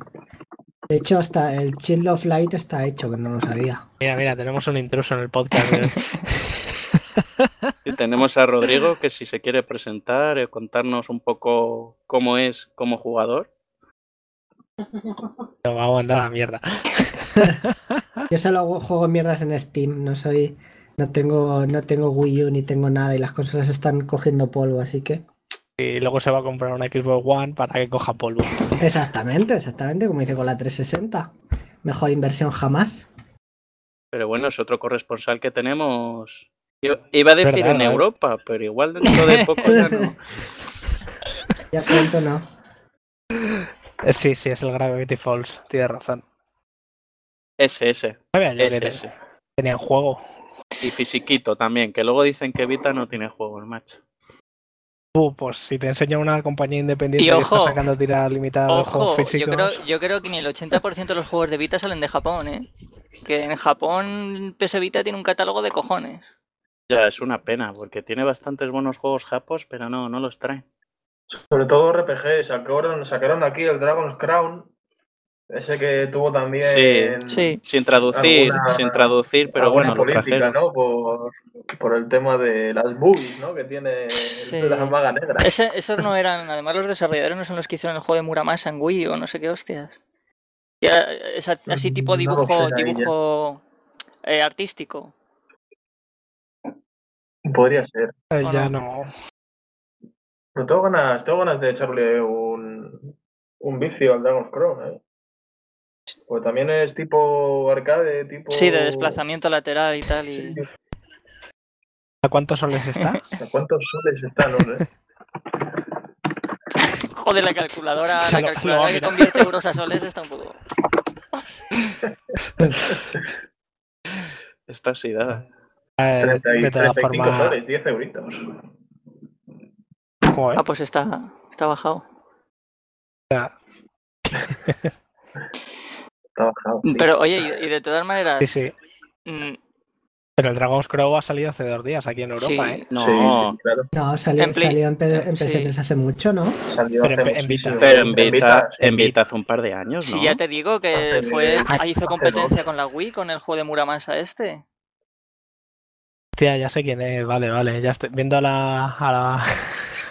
De hecho, hasta el Child of Light está hecho, que no lo sabía. Mira, mira, tenemos un intruso en el podcast. Y tenemos a Rodrigo que si se quiere presentar, eh, contarnos un poco cómo es como jugador. Nos vamos a mandar a la mierda. Yo solo juego mierdas en Steam, no soy No tengo, no tengo Wii U ni tengo nada y las consolas están cogiendo polvo, así que. Y luego se va a comprar una Xbox One para que coja polvo. Exactamente, exactamente, como hice con la 360. Mejor inversión jamás. Pero bueno, es otro corresponsal que tenemos. Yo iba a decir Verdad, en ¿eh? Europa, pero igual dentro de poco ya no. Ya pronto no. Eh, Sí, sí, es el Gravity Falls, tienes razón. Ese, ese, yo que ese, te- ese. tenía juego. Y fisiquito también, que luego dicen que Vita no tiene juego el macho. Uh, pues si te enseña una compañía independiente Y que está sacando tiradas limitadas de juegos yo físicos. creo, yo creo que ni el 80% de los juegos de Vita salen de Japón, ¿eh? Que en Japón PS Vita tiene un catálogo de cojones. Ya, es una pena, porque tiene bastantes buenos juegos japos, pero no, no los trae. Sobre todo RPG, sacaron, sacaron aquí el Dragon's Crown, ese que tuvo también Sí, Sí. Sin traducir, Alguna- sin traducir, pero bueno, lo política, trajeron. ¿no? Por, por el tema de las boobies, ¿no? Que tiene Sí. la maga negra. Ese- esos no eran, además los desarrolladores no son los que hicieron el juego de Muramasa en Wii o no sé qué hostias. Y era- es así tipo No lo dibujo, ya. dibujo eh, artístico. Podría ser. Eh, ¿O ya no? No. Pero tengo ganas, tengo ganas de echarle un, un vicio al Dragon's Crown, ¿eh? Pues también es tipo arcade, tipo... Sí, de desplazamiento lateral y tal. Y... Sí. ¿A cuántos soles está? ¿A cuántos soles están, no? Joder, la calculadora, Se la lo- calculadora que convierte euros a soles está un poco. Está oxidada. Eh, 30 y de todas 35 formas. soles, 10 euritos. Joder, Ah, pues está, está bajado. Está bajado. sí. Pero oye, y, y de todas maneras, Sí, sí. mm, Pero el Dragon's Crow ha salido hace dos días aquí en Europa, Sí. ¿eh? No, Sí, sí, claro. No, salió, En Play- salió en, P- en sí. PS3 hace mucho, ¿no? Salió Pero hace en- en Vita. pero en Vita, sí. en Vita hace un par de años, ¿no? si ya te digo que Hace- fue hace- hizo competencia con la Wii con el juego de Muramasa este. Hostia, ya sé quién es, vale, vale. Ya estoy viendo a la, a la,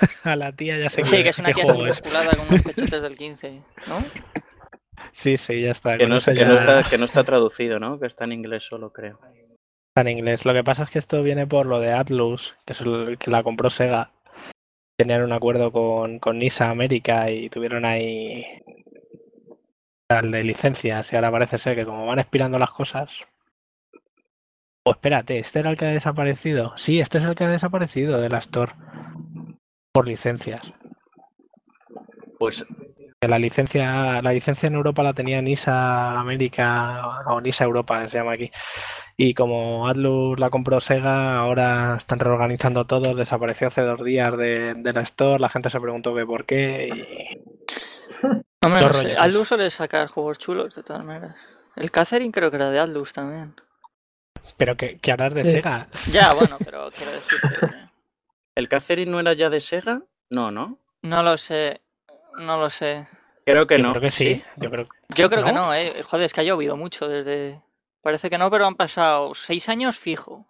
a la tía, ya sé Sí, que es una tía musculada con unos pechotes del 15, ¿no? Sí, sí, ya está. Que no, eso que, ya no está, que no está traducido, ¿no? Que está en inglés solo, creo. está en inglés. Lo que pasa es que esto viene por lo de Atlus, que es el que la compró Sega. Tenían un acuerdo con, con Nisa América y tuvieron ahí el de licencias y ahora parece ser que como van expirando las cosas. O espérate, ¿este era el que ha desaparecido? Sí, este es el que ha desaparecido de la Store. Por licencias. Pues La licencia, la licencia en Europa la tenía Nisa América o Nisa Europa, se llama aquí. Y como Atlus la compró Sega, ahora están reorganizando todo. Desapareció hace dos días de, de la Store. La gente se preguntó que por qué. y- Hombre, no sé. Atlus suele sacar juegos chulos de todas maneras. El Catherine creo que era de Atlus también. Pero que, que hablar de Sí. Sega. Ya, bueno, pero quiero decir que ¿el Catherine no era ya de Sega? No, ¿no? no lo sé, no lo sé. Creo que Yo no. creo que sí. Yo creo Yo creo que ¿No? eh. Joder, es que ha llovido mucho desde. Parece que no, pero han pasado seis años fijo.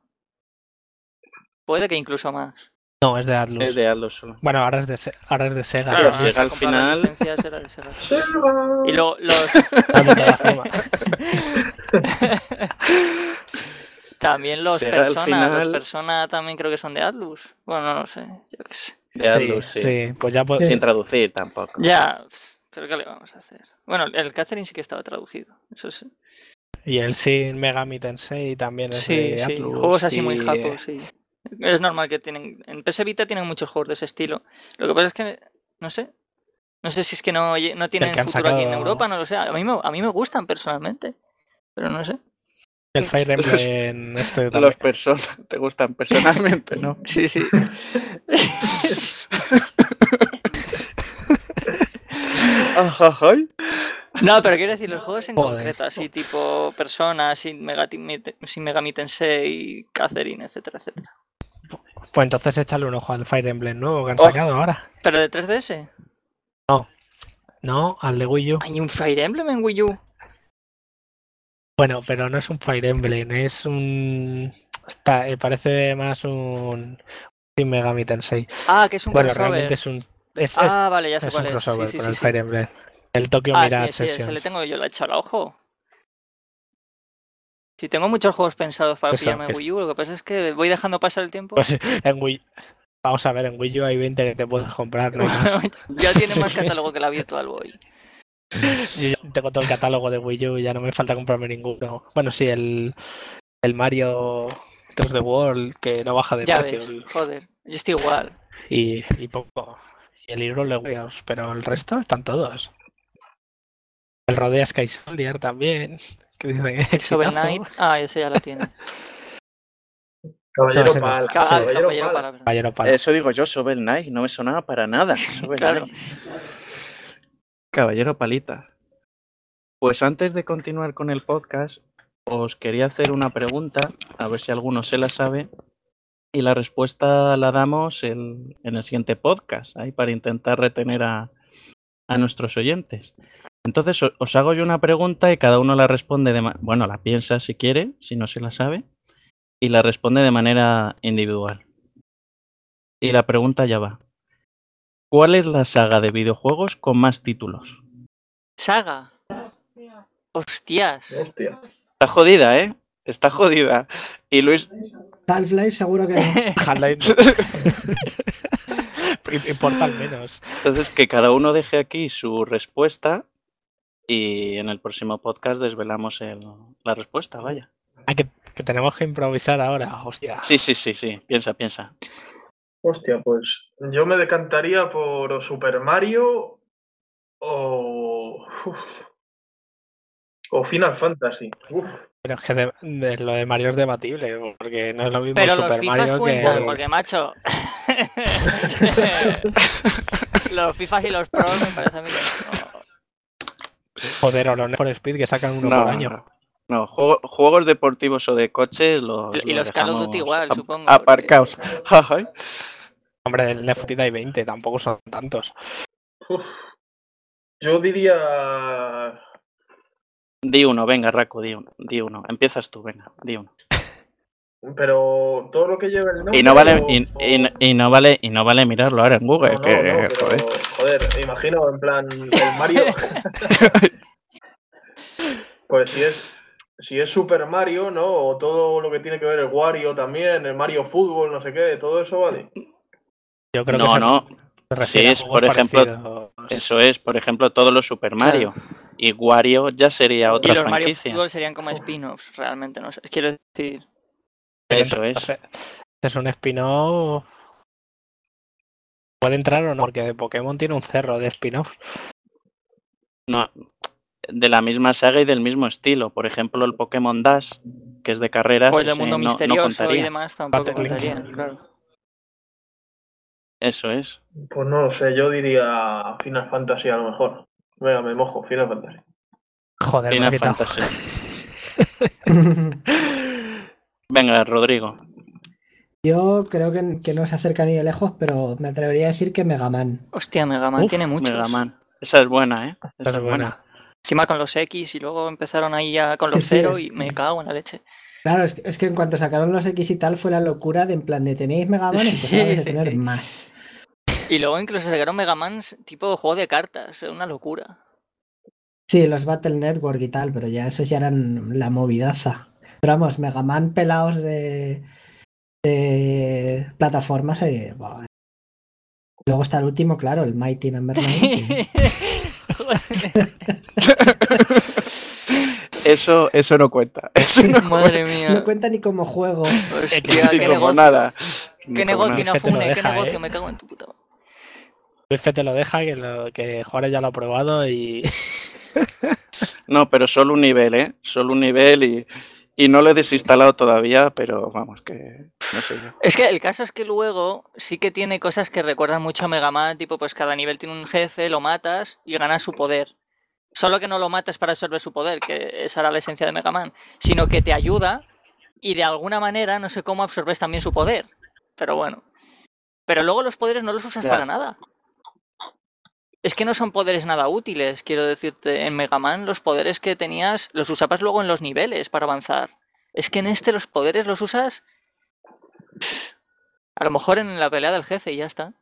Puede que incluso más. No, es de Atlus. Es de Atlus solo. Bueno, ahora es de, ahora es de Sega. Claro, al final- licencias, era de Sega. Y lo- los. También los Sega al Persona, final- los Persona también creo que son de Atlus. Bueno, no lo sé, yo qué sé. De Atlus, Sí, sí. sí, pues ya pues, Sin traducir tampoco. Ya, pero ¿qué le vamos a hacer? Bueno, el Catherine sí que estaba traducido. Eso sí. Y el Sin Megami Tensei también es Sí, de sí. Atlus. Juegos así muy y- japos, sí. Es normal que tienen. En PS Vita tienen muchos juegos de ese estilo. Lo que pasa es que, no sé. No sé si es que no, no tienen futuro aquí en Europa, no lo sé. A mí, me, a mí me gustan personalmente. Pero no sé. El Fire Emblem este también. Los personas te gustan personalmente, ¿no? Sí, sí. No, pero quiero decir, los juegos en Joder. concreto, así tipo Persona, sin Megami, sin Megami Tensei, Catherine, etcétera, etcétera. Pues entonces échale un ojo al Fire Emblem nuevo que han Oh. sacado ahora. Pero de 3DS. No, al de Wii U. Hay un Fire Emblem en Wii U. Bueno, pero no es un Fire Emblem, es un. Está, eh, parece más un. Sin Megami Tensei. Ah, que es un Bueno, crossover. realmente es un. Es, es- Ah, vale, ya sé es un cuál es. crossover Sí, sí, con sí, el. Fire Emblem. El Tokyo Ah, Mirage sí, Sessions. se le tengo yo la he echado al ojo. Si tengo muchos juegos pensados para Eso, pillarme Wii U, lo que pasa es que voy dejando pasar el tiempo. Pues en Wii. Vamos a ver, en Wii U hay 20 que te puedes comprar, no ya tiene más catálogo que la Virtual Boy. Yo ya tengo todo el catálogo de Wii U, ya no me falta comprarme ninguno. Bueno, sí, el, el Mario 3D World, que no baja de Ya precio. ves, joder. Yo estoy igual. y, y poco. Y el Hero Warriors, pero el resto están todos. El Rodea Sky Soldier también. Que dice que El. Knight. Ah, ese ya lo tiene. Caballero No, ah, Caballero Caballero Pala. Eso digo yo, Shovel Knight, no me sonaba para nada. Claro. Caballero Palita. Pues antes de continuar con el podcast, os quería hacer una pregunta, a ver si alguno se la sabe, y la respuesta la damos en el siguiente podcast, ahí para intentar retener a, a nuestros oyentes. Entonces o- os hago yo una pregunta y cada uno la responde de, bueno, la piensa si quiere, si no se la sabe, y la responde de manera individual. Y la pregunta ya va. ¿Cuál es la saga de videojuegos con más títulos? Saga. Hostias. Hostia. Está jodida, ¿eh? Está jodida. Y Luis, Half-Life seguro que no. Half-Life. Importa al menos. entonces que cada uno deje aquí su respuesta y en el próximo podcast desvelamos el- la respuesta, vaya. Ah, que, que tenemos que improvisar ahora. Hostia. Sí, sí, sí, sí. Piensa, piensa. Hostia, pues yo me decantaría por o Super Mario o. uf, o Final Fantasy. Uf, Pero es que de- de- lo de Mario es debatible, porque no es lo mismo Pero Super los FIFAs Mario que. cuentan, porque macho. los FIFAs y los Pros me parece a mí que no. Joder, o los Need for Speed que sacan uno No, por año. No, juego- juegos deportivos o de coches los. Y los Call of Duty igual, supongo, Aparcaos. Hombre, Speed hay 20, tampoco son tantos. uf. Yo diría. Di uno, venga, Raco, di uno. Di uno. Empiezas tú, venga, di uno. Pero todo lo que lleve el nombre. Y no vale, o- y, o- y- y no vale, y no vale mirarlo ahora en Google, No, no, que no, pero, joder. joder, imagino en plan el Mario. pues si es si es Super Mario, ¿no? O todo lo que tiene que ver el Wario también, el Mario Fútbol, no sé qué, todo eso vale. Yo creo que No, se- no. a es, por ejemplo, parecidos. Eso es, por ejemplo, todos los Super Mario. Y Wario ya sería Y otra los Mario franquicia. Fútbol serían como spin-offs, realmente, no sé. Quiero decir. Eso es. entonces, Es un spin-off. Puede entrar o no, porque de Pokémon tiene un cerro de spin-off. No, de la misma saga y del mismo estilo. Por ejemplo, el Pokémon Dash, que es de carreras, Pues el mundo no- no, misterioso y contaría. demás tampoco contaría, claro. Eso es. Pues no lo sé, yo diría Final Fantasy a lo mejor. Venga, me mojo, Final Fantasy. Joder, me Final quitado. Fantasy. Venga, Rodrigo. Yo creo que, que no se acerca ni de lejos, pero me atrevería a decir que Mega Man. Hostia, Mega Man Uf, tiene muchos. Mega Man. Esa es buena, ¿eh? Esa Esa es buena. Encima con los X y luego empezaron ahí ya con los Sí, cero es- y me cago en la leche. Claro, es, que- es que en cuanto sacaron los X y tal fue la locura de en plan de tenéis Mega Man, ahora vais a tener más. Y luego incluso sacaron Mega Man tipo juego de cartas, una locura. Sí, los Battle Network y tal, pero ya esos ya eran la movidaza. Pero vamos, Mega Man pelados de, de plataformas. eh, buah. Luego está el último, claro, el Mighty Number 9. Eso, eso no cuenta. Eso no Madre mía. No cuenta ni como juego. Hostia, ni qué como negocio. nada. Qué como negocio lo Inafune, qué deja, negocio, ¿eh? me cago en tu puta madre. Te lo deja, que, lo, que Juárez ya lo ha probado y. No, pero solo un nivel, ¿eh? Solo un nivel y, y no lo he desinstalado todavía, pero vamos, que no sé yo. Es que el caso es que luego sí que tiene cosas que recuerdan mucho a Mega Man, tipo pues cada nivel tiene un jefe, lo matas y ganas su poder. Solo que no lo matas para absorber su poder, que esa era la esencia de Mega Man, sino que te ayuda y de alguna manera no sé cómo absorbes también su poder. Pero bueno. Pero luego los poderes no los usas Ya. para nada. Es que no son poderes nada útiles, quiero decirte. En Mega Man los poderes que tenías los usabas luego en los niveles para avanzar. Es que en este los poderes los usas a lo mejor en la pelea del jefe y ya está.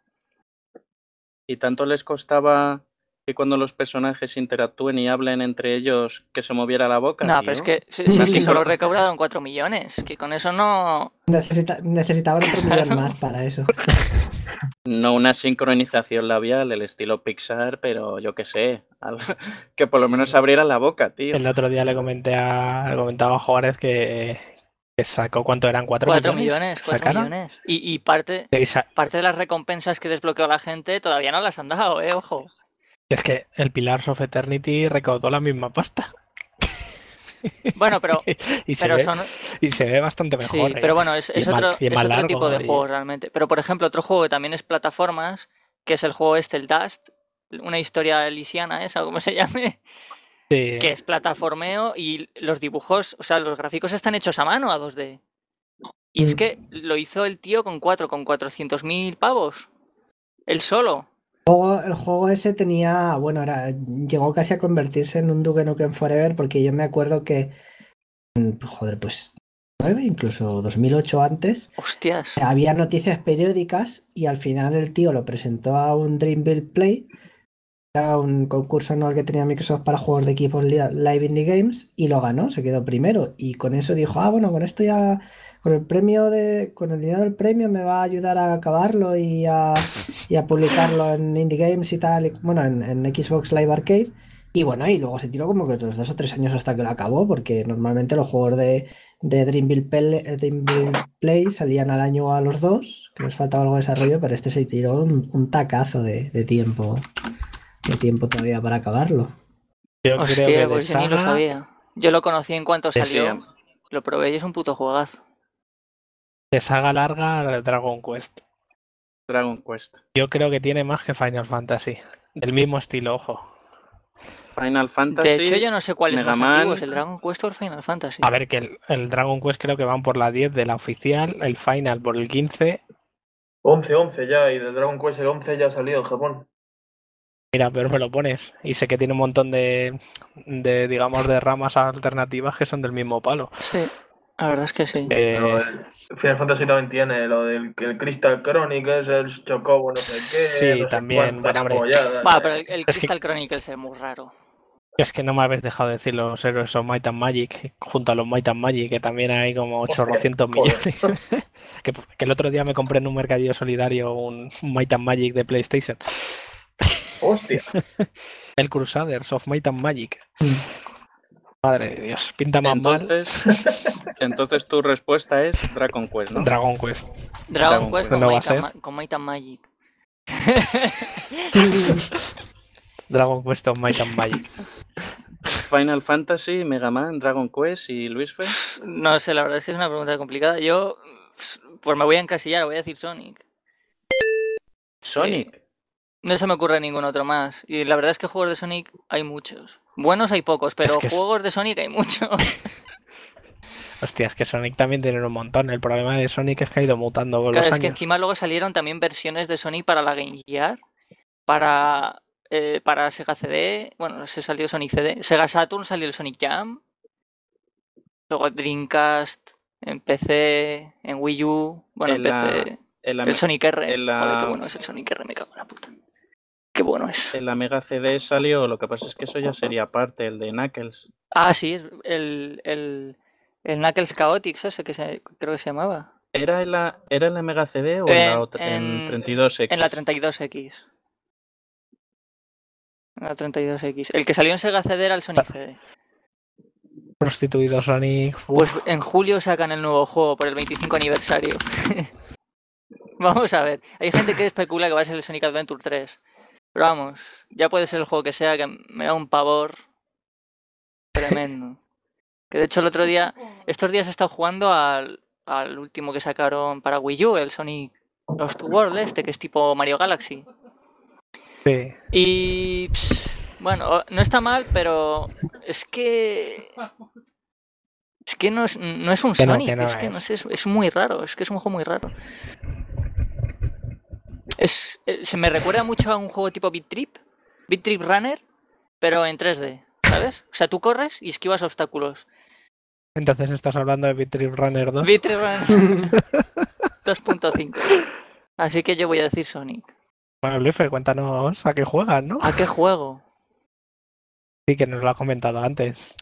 ¿Y tanto les costaba que cuando los personajes interactúen y hablen entre ellos, que se moviera la boca. No, tío. pero es que si, Sí, solo recaudaron 4 millones, que con eso no... Necesita- necesitaban otro millón más para eso. No una sincronización labial, el estilo Pixar, pero yo qué sé. al- Que por lo menos abriera la boca, tío. El otro día le comenté a, le comentaba a Juárez que, que sacó cuánto eran, cuatro 4 millones. millones, 4 ¿Sacaron? millones. Y, y parte, de las recompensas que desbloqueó la gente todavía no las han dado, eh, ojo. Es que el Pillars of Eternity recaudó la misma pasta. Bueno, pero, y, se pero ve, son... y se ve bastante mejor. ¿eh? pero bueno, es, otro, es largo, tipo de y- juego realmente. Pero por ejemplo, otro juego que también es plataformas, que es el juego este, el Dust, una historia elisiana esa, o como se llame, Sí. que es plataformeo y los dibujos, o sea, los gráficos están hechos a mano a 2D. Y es Mm. que lo hizo el tío con 4, con 400.000 pavos. Él solo. El juego, el juego ese tenía, bueno, era, llegó casi a convertirse en un Duke Nukem Forever porque yo me acuerdo que, mm, joder, pues, 9, incluso 2008 antes, Hostias. había noticias periódicas y al final el tío lo presentó a un Dreamville Play, era un concurso anual que tenía Microsoft para juegos de equipos li- live indie games y lo ganó, se quedó primero y con eso dijo, ah, bueno, con esto ya, con el premio de, con el dinero del premio me va a ayudar a acabarlo y a, y a publicarlo en indie games y tal, y- bueno, en, en Xbox Live Arcade. Y bueno, y luego se tiró como que otros dos o tres años hasta que lo acabó, porque normalmente los juegos de, de Dreamville, Play, eh, Dreamville Play salían al año a los dos, que nos faltaba algo de desarrollo, pero este se tiró un, un tacazo de, de tiempo, de tiempo todavía para acabarlo. Yo creo que Hostia, pues yo ni lo sabía. Yo lo conocí en cuanto salió. Lo probé y es un puto juegazo. De saga larga Dragon Quest. Dragon Quest. Yo creo que tiene más que Final Fantasy. Del mismo estilo, ojo. Final Fantasy. De hecho, yo no sé cuál es Mega más Man. antiguo, ¿es el Dragon Quest o el Final Fantasy? A ver, que el, el Dragon Quest creo que van por la 10 de la oficial, el Final por el 15. 11, 11 ya, y del Dragon Quest el 11 ya ha salido en Japón. Mira, pero me lo pones. Y sé que tiene un montón de, de digamos, de ramas alternativas que son del mismo palo. Sí, la verdad es que sí. Eh, Final Fantasy también tiene lo del que el Crystal Chronicles, el Chocobo, no sé qué. Sí, no también, bueno, hombre. polladas, Va, eh. pero el, el Es que- Crystal Chronicles es muy raro. es que no me habéis dejado decir los héroes of Might and Magic, junto a los Might and Magic, que también hay como Hostia, 800 joder. millones. que, que el otro día me compré en un mercadillo solidario un, un Might and Magic de PlayStation. Hostia. El Crusaders of Might and Magic. Madre de Dios, pinta más mal. Entonces, entonces tu respuesta es Dragon Quest, ¿no? Dragon Quest. Dragon Dragon Quest Quest. con, No va a Might and ser. Ma- con Might and Magic. Dragon Quest of Might and Magic. Final Fantasy, Mega Man, Dragon Quest y Luis Fe. No sé, la verdad es que es una pregunta complicada. Yo, pues me voy a encasillar, voy a decir Sonic. Sonic. No se me ocurre ningún otro más. Y la verdad es que juegos de Sonic hay muchos. Buenos hay pocos, pero que es- juegos de Sonic hay muchos. Hostia, es que Sonic también tiene un montón. El problema de Sonic es que ha ido mutando con Claro, los es que encima luego salieron también versiones de Sonic para la Game Gear, para, eh, para Sega CD, bueno, se salió Sonic CD, Sega Saturn salió el Sonic Jam, luego Dreamcast, en PC, en Wii U, bueno, en En la- PC, En la, el Sonic R, en la- joder, qué bueno es el Sonic R, me cago en la puta. Qué bueno es. en la Mega CD salió, lo que pasa es que eso ya sería parte, el de Knuckles. Ah, sí, el, el, el Knuckles Chaotix ese que se, creo que se llamaba. ¿Era en la, ¿era en la Mega CD o en, En- la otra, en, en- 32X? En la 32X. En la 32X. El que salió en Sega CD era el Sonic CD. Prostituido Sonic. uf, Pues en julio sacan el nuevo juego por el 25 aniversario. vamos a ver. Hay gente que especula que va a ser el Sonic Adventure 3. Pero vamos, ya puede ser el juego que sea, que me da un pavor tremendo. Que de hecho el otro día, estos días he estado jugando al, al último que sacaron para Wii U, el Sonic Lost World este, que es tipo Mario Galaxy. sí. Y ps, bueno, no está mal, pero es que es que no es, no es un Que no, Sonic, que no es que no sé, es, es muy raro, es que es un juego muy raro. Es, eh, se me recuerda mucho a un juego tipo Beat Trip, Beat Trip Runner, pero en 3D, ¿sabes? O sea, tú corres y esquivas obstáculos. Entonces estás hablando de Beat Trip Runner 2. Beat Trip Runner 2.5. Así que yo voy a decir Sonic. Bueno, Luife, cuéntanos a qué juegas, ¿no? ¿A qué juego? Sí, que nos lo ha comentado antes.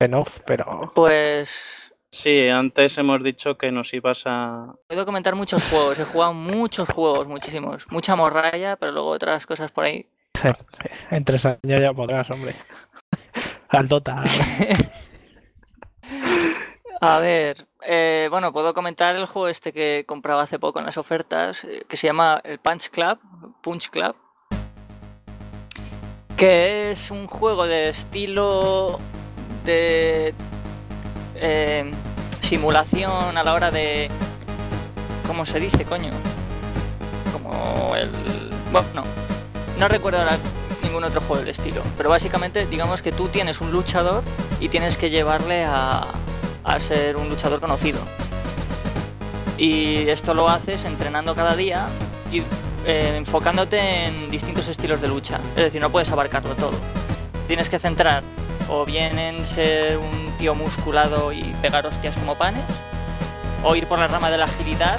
En off, pero. Pues Sí, antes hemos dicho que nos ibas a... puedo comentar muchos juegos. He jugado muchos juegos, muchísimos. Mucha morralla, pero luego otras cosas por ahí. En tres años ya podrás, hombre. Al Dota. A ver, eh, bueno, puedo comentar el juego este que compraba hace poco en las ofertas, eh, que se llama el Punch Club, Punch Club, que es un juego de estilo de eh, simulación a la hora de, ¿cómo se dice, coño? Como el, bueno, no, no recuerdo ahora ningún otro juego del estilo, pero básicamente digamos que tú tienes un luchador y tienes que llevarle a, a ser un luchador conocido. Y esto lo haces entrenando cada día y eh, enfocándote en distintos estilos de lucha. Es decir, no puedes abarcarlo todo. Tienes que centrar o bien en ser un tío musculado y pegar hostias como panes, o ir por la rama de la agilidad,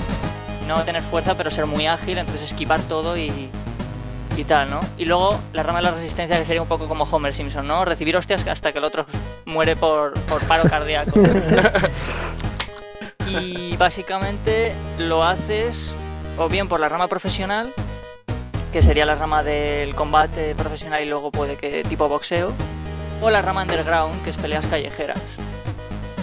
no tener fuerza pero ser muy ágil, entonces esquivar todo y, y tal, ¿no? Y luego la rama de la resistencia que sería un poco como Homer Simpson, ¿no? Recibir hostias hasta que el otro muere por, por paro cardíaco. y básicamente lo haces o bien por la rama profesional, que sería la rama del combate profesional y luego puede que tipo boxeo, o la rama underground, que es peleas callejeras.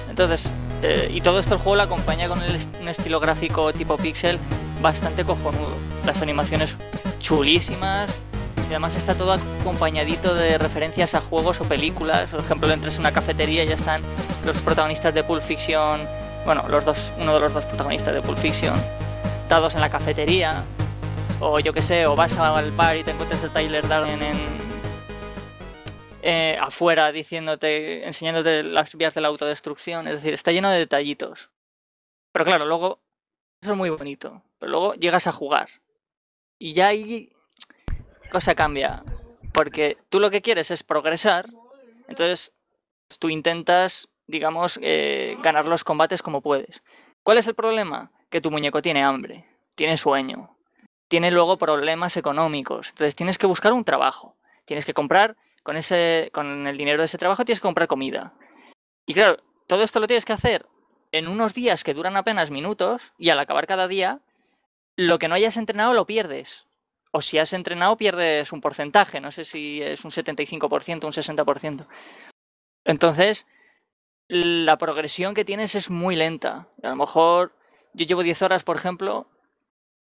Entonces, eh, y todo esto el juego lo acompaña con un estilo gráfico tipo pixel bastante cojonudo. Las animaciones chulísimas. Y además está todo acompañadito de referencias a juegos o películas. Por ejemplo, entras en una cafetería y ya están los protagonistas de Pulp Fiction. Bueno, los dos, uno de los dos protagonistas de Pulp Fiction. Dados en la cafetería. O yo que sé, o vas al bar y te encuentras el Tyler Darden en, eh, afuera diciéndote, enseñándote las vías de la autodestrucción. Es decir, está lleno de detallitos. Pero claro, luego, eso es muy bonito. Pero luego llegas a jugar. Y ya ahí cosa cambia. Porque tú lo que quieres es progresar. Entonces, pues, tú intentas, digamos, eh, ganar los combates como puedes. ¿Cuál es el problema? Que tu muñeco tiene hambre, tiene sueño, tiene luego problemas económicos. Entonces tienes que buscar un trabajo. Tienes que comprar con ese, con el dinero de ese trabajo tienes que comprar comida. Y claro, todo esto lo tienes que hacer en unos días que duran apenas minutos y al acabar cada día, lo que no hayas entrenado lo pierdes. O si has entrenado pierdes un porcentaje, no sé si es un 75%, un 60%. Entonces, la progresión que tienes es muy lenta. A lo mejor yo llevo 10 horas, por ejemplo,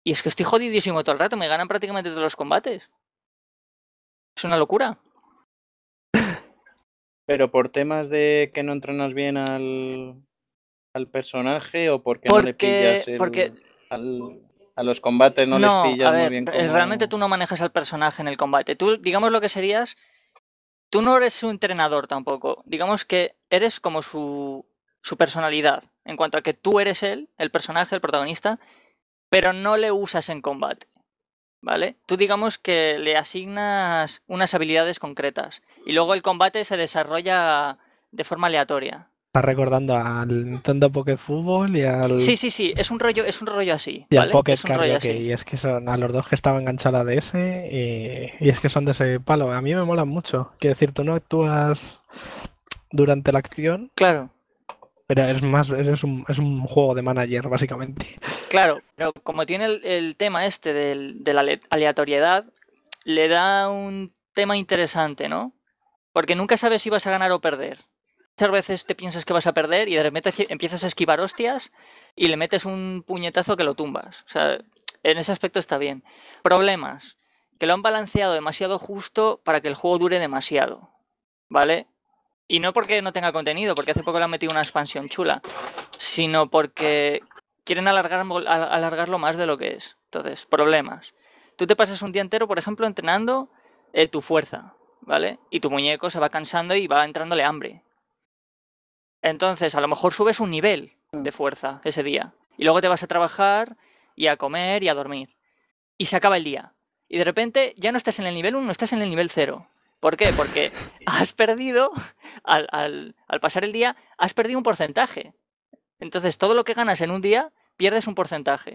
y es que estoy jodidísimo todo el rato, me ganan prácticamente todos los combates. Es una locura. Pero por temas de que no entrenas bien al, al personaje o porque, no le pillas el- porque- al- a los combates no, les pillas a ver, muy bien realmente tú no manejas al personaje en el combate. Tú, digamos lo que serías, tú no eres su entrenador tampoco. Digamos que eres como su, su personalidad, en cuanto a que tú eres él, el personaje, el protagonista, pero no le usas en combate. ¿Vale? Tú digamos que le asignas unas habilidades concretas y luego el combate se desarrolla de forma aleatoria. Está recordando al Nintendo Pocket Fútbol y al, Sí, sí, sí, es un rollo, es un rollo así, y al ¿vale? Pocket Es un rollo Karaoke. así. Y es que son a los dos que estaban enganchados a la DS y, y es que son de ese palo. A mí me molan mucho. Quiero decir, tú no actúas durante la acción, Claro. Es más, eres un, es un juego de manager, básicamente. Claro, pero como tiene el, tema este de la ale- aleatoriedad, le da un tema interesante, ¿no? Porque nunca sabes si vas a ganar o perder. Muchas veces te piensas que vas a perder y de repente empiezas a esquivar hostias y le metes un puñetazo que lo tumbas. O sea, en ese aspecto está bien. Problemas. Que lo han balanceado demasiado justo para que el juego dure demasiado. ¿Vale? Y no porque no tenga contenido, porque hace poco le han metido una expansión chula, sino porque quieren alargar, alargarlo más de lo que es. Entonces, problemas. Tú te pasas un día entero, por ejemplo, entrenando eh, tu fuerza, ¿vale? Y tu muñeco se va cansando y va entrándole hambre. Entonces, a lo mejor subes un nivel de fuerza ese día. Y luego te vas a trabajar y a comer y a dormir. Y se acaba el día. Y de repente ya no estás en el nivel 1, estás en el nivel 0. ¿Por qué? Porque has perdido, al, al- al pasar el día, has perdido un porcentaje. Entonces, todo lo que ganas en un día, pierdes un porcentaje.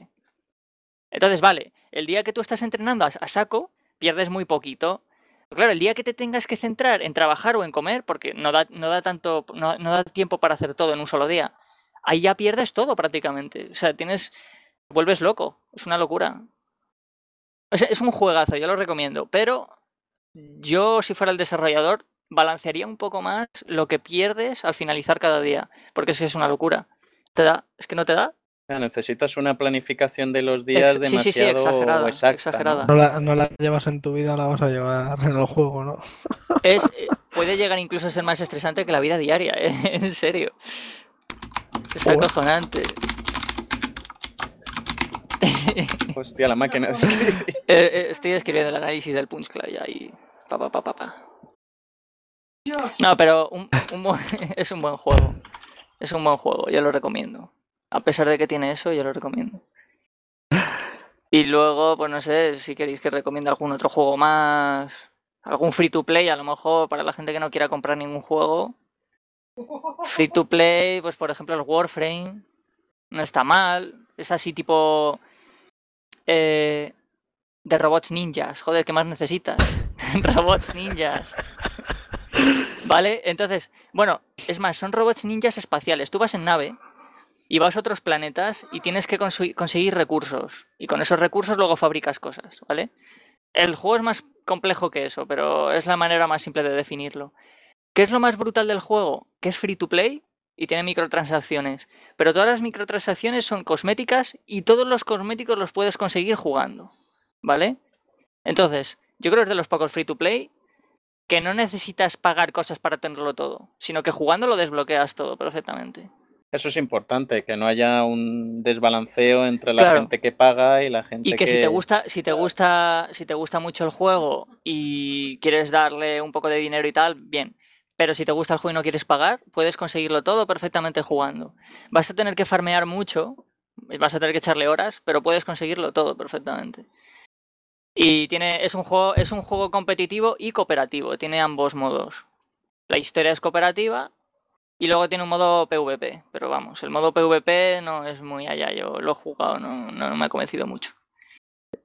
Entonces, vale, el día que tú estás entrenando a, saco, pierdes muy poquito. Claro, el día que te tengas que centrar en trabajar o en comer, porque no da, no da tanto, no, no da tiempo para hacer todo en un solo día, ahí ya pierdes todo prácticamente. O sea, tienes, vuelves loco, es una locura. Sea, es un juegazo, yo lo recomiendo, pero yo si fuera el desarrollador balancearía un poco más lo que pierdes al finalizar cada día, porque es que es una locura. ¿Te da? ¿Es que no te da? Necesitas una planificación de los días Ex- sí, sí, sí, demasiado exagerada, exacta. ¿no? exagerada. No la, no la llevas en tu vida, la vas a llevar en el juego, ¿no? Es, eh, puede llegar incluso a ser más estresante que la vida diaria, ¿eh? en serio. Es Joder. acojonante. Hostia, la máquina de escribir. Eh, eh, estoy escribiendo el análisis del Punch Club ya y pa pa pa pa pa. No, pero un, un buen- es un buen juego. Es un buen juego, yo lo recomiendo. A pesar de que tiene eso, yo lo recomiendo. Y luego, pues no sé, si queréis que recomiende algún otro juego más, algún free to play, a lo mejor para la gente que no quiera comprar ningún juego. Free to play, pues por ejemplo el Warframe, no está mal. Es así tipo eh, de robots ninjas. Joder, ¿qué más necesitas? robots ninjas. ¿Vale? Entonces, bueno, es más, son robots ninjas espaciales. Tú vas en nave y vas a otros planetas y tienes que conseguir recursos. Y con esos recursos luego fabricas cosas, ¿vale? El juego es más complejo que eso, pero es la manera más simple de definirlo. ¿Qué es lo más brutal del juego? Que es free to play y tiene microtransacciones. Pero todas las microtransacciones son cosméticas y todos los cosméticos los puedes conseguir jugando. ¿Vale? Entonces, yo creo que es de los pocos free to play que no necesitas pagar cosas para tenerlo todo, sino que jugando lo desbloqueas todo perfectamente. Eso es importante, que no haya un desbalanceo entre la Claro. gente que paga y la gente Y que si te gusta, si te gusta, si te gusta mucho el juego y quieres darle un poco de dinero y tal, bien. Pero si te gusta el juego y no quieres pagar, puedes conseguirlo todo perfectamente jugando. Vas a tener que farmear mucho, vas a tener que echarle horas, pero puedes conseguirlo todo perfectamente. Y tiene, es un juego, es un juego competitivo y cooperativo, tiene ambos modos. La historia es cooperativa y luego tiene un modo PvP, pero vamos, el modo PvP no es muy allá, yo lo he jugado, no, no me ha convencido mucho.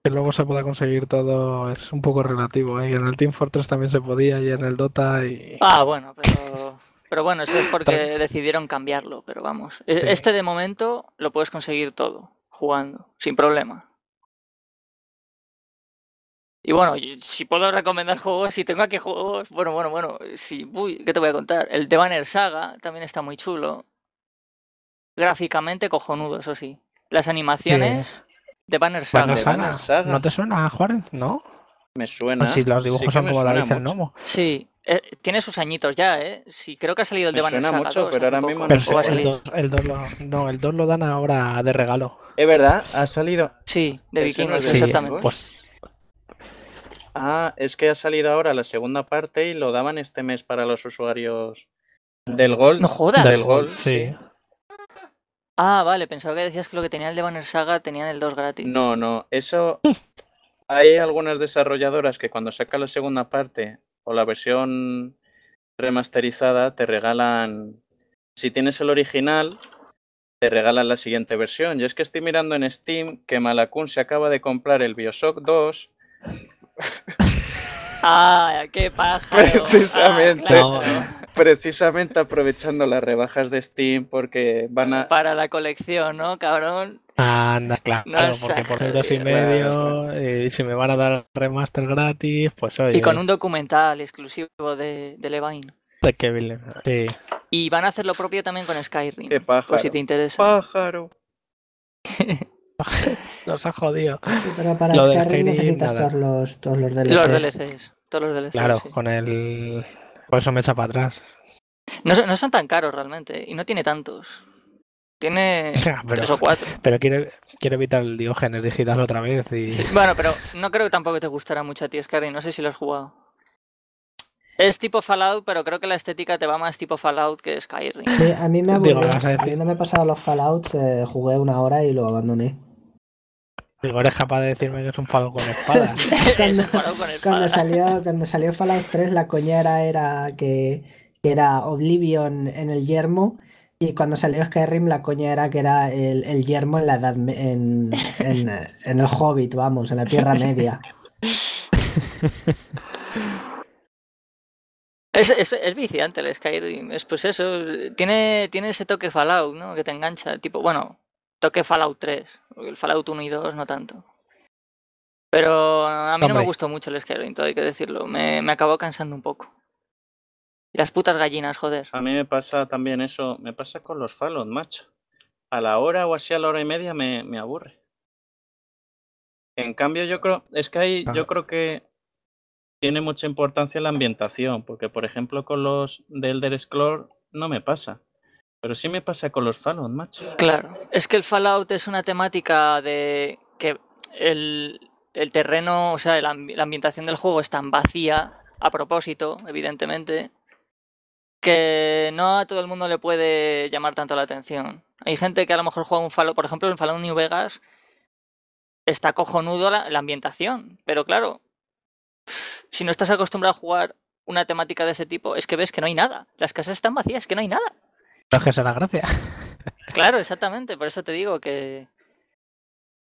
Que luego se pueda conseguir todo es un poco relativo, ¿eh? Y en el Team Fortress también se podía y en el Dota y... Ah, bueno, pero, pero bueno, eso es porque decidieron cambiarlo, pero vamos. e- Sí. Este de momento lo puedes conseguir todo, jugando, sin problema. Y bueno, si puedo recomendar juegos, si tengo aquí juegos, bueno, bueno, bueno, si, uy, ¿qué te voy a contar? El The Banner Saga también está muy chulo. Gráficamente cojonudo, eso sí. Las animaciones de Banner Saga. Banner de Saga. Banner Saga. ¿No te suena, Juárez? ¿No? Me suena. si los sí dibujos que son como suena David el mucho. Gnomo. Sí, eh, tiene sus añitos ya, ¿eh? Sí, creo que ha salido el Me de Banner suena Saga mucho, 2 pero ahora poco, mismo no Pero va a el salir. 2, el 2 lo, no, el 2 lo dan ahora de regalo. Es verdad, ha salido. Sí, de vikingos, Sí, exactamente. pues Ah, es que ha salido ahora la segunda parte y lo daban este mes para los usuarios del Gol. No jodas. Del Gol, sí. sí. Ah, vale, pensaba que decías que lo que tenía el de Banner Saga tenían el 2 gratis. No, no, eso. Hay algunas desarrolladoras que cuando sacan la segunda parte o la versión remasterizada te regalan. Si tienes el original, te regalan la siguiente versión. Yo es que estoy mirando en Steam que Malakun se acaba de comprar el Bioshock 2 Ah, qué pájaro. Precisamente. Ah, claro. precisamente aprovechando las rebajas de Steam porque van a. Para la colección, ¿no, cabrón? Anda, claro, No porque por euros y claro, medio, y si me van a dar remaster gratis, pues oye, Y con un documental exclusivo de, de Levine. de Kevin, sí. Y van a hacer lo propio también con Skyrim. ¡Qué Por si pájaro! te interesa. ¡Pájaro! Nos ha jodido. Sí, pero para Lo Skyrim Skyrim, necesitas nada. todos los, todos los DLCs. Los DLCs. Todos los DLCs. Claro, sí. con el... Por eso me echa para atrás. No, son- no son tan caros realmente. Y no tiene tantos. Tiene pero- tres o cuatro. Pero quiero, quiero evitar el Diógenes digital otra vez y... Sí, Bueno, pero no creo que tampoco te gustará mucho a ti, Skyrim. No sé si lo has jugado. Es tipo Fallout, pero creo que la estética te va más tipo Fallout que Skyrim. Sí, a mí me aburrió. Habiéndome pasado los Fallouts, eh, jugué una hora y lo abandoné. Digo, eres capaz de decirme que es un falo con espadas. Cuando, Es Fallout con cuando espada. salió, cuando salió Fallout 3, la coñera era que, que era Oblivion en el yermo Y cuando salió Skyrim la coña era que era el, el yermo en la edad en, en, en el Hobbit, vamos, en la Tierra Media. Es, es, es viciante el Skyrim. Es pues eso. Tiene, tiene ese toque Fallout, ¿no? Que te engancha. Tipo, bueno, toque Fallout 3. porque El Fallout 1 y 2 no tanto. Pero a mí no me gustó mucho el Skyrim, todo hay que decirlo. Me, me acabó cansando un poco. Y las putas gallinas, joder. A mí me pasa también eso, me pasa con los Fallout, macho. A la hora o así a la hora y media me, me aburre. En cambio, yo creo, es que ahí yo creo que tiene mucha importancia la ambientación, porque por ejemplo con los de Elder Scrolls no me pasa. Pero sí me pasa con los Fallout, macho. Claro, es que el Fallout es una temática de que el, el terreno, o sea, la ambientación del juego es tan vacía, a propósito, evidentemente, que no a todo el mundo le puede llamar tanto la atención. Hay gente que a lo mejor juega un Fallout, por ejemplo, en Fallout New Vegas está cojonudo la, la ambientación, pero claro, si no estás acostumbrado a jugar una temática de ese tipo, es que ves que no hay nada. Las casas están vacías, que no hay nada. No es que sea la gracia. Claro, exactamente. Por eso te digo que,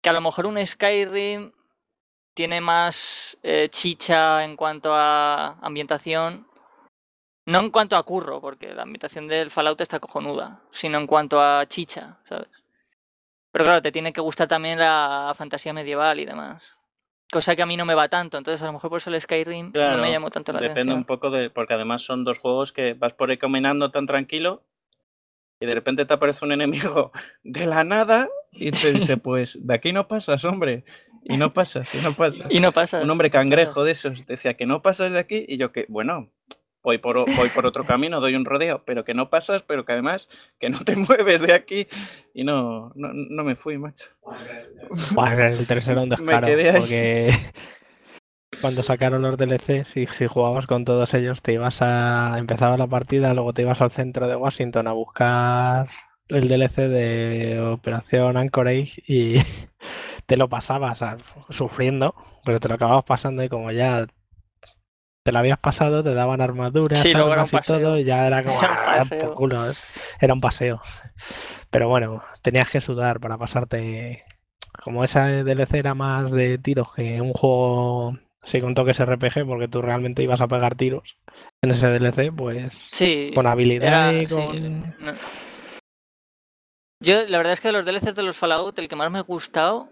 que a lo mejor un Skyrim tiene más eh, chicha en cuanto a ambientación. No en cuanto a curro, porque la ambientación del Fallout está cojonuda, sino en cuanto a chicha, ¿sabes? Pero claro, te tiene que gustar también la fantasía medieval y demás. Cosa que a mí no me va tanto, entonces a lo mejor por eso el Skyrim no me llamó tanto la Depende atención. un poco de, porque además son dos juegos que vas por ahí caminando tan tranquilo y de repente te aparece un enemigo de la nada y te dice, pues de aquí no pasas, hombre. Y no pasas, y no pasas. Y no pasa. un hombre cangrejo de esos decía que no pasas de aquí y yo que, bueno, voy por, voy por otro camino, doy un rodeo, pero que no pasas, pero que además que no te mueves de aquí y no, no, no me fui, macho. Buah, el tercero un Me descaro. quedé ahí. Porque cuando sacaron los DLCs y si jugabas con todos ellos, te ibas a. Empezaba la partida, luego te ibas al centro de Washington a buscar el DLC de Operación Anchorage y te lo pasabas a- sufriendo, pero te lo acababas pasando y como ya te lo habías pasado, te daban armaduras, Sí, luego era armas un y todo, y ya era como Era un "Ah, por paseo". culo, era un paseo. Pero bueno, tenías que sudar para pasarte. Como esa DLC era más de tiros que un juego sí con toques RPG, porque tú realmente ibas a pegar tiros en ese DLC, pues Sí. con habilidad Era- y sí, con. no. Yo, la verdad es que de los DLCs de los Fallout, el que más me ha gustado,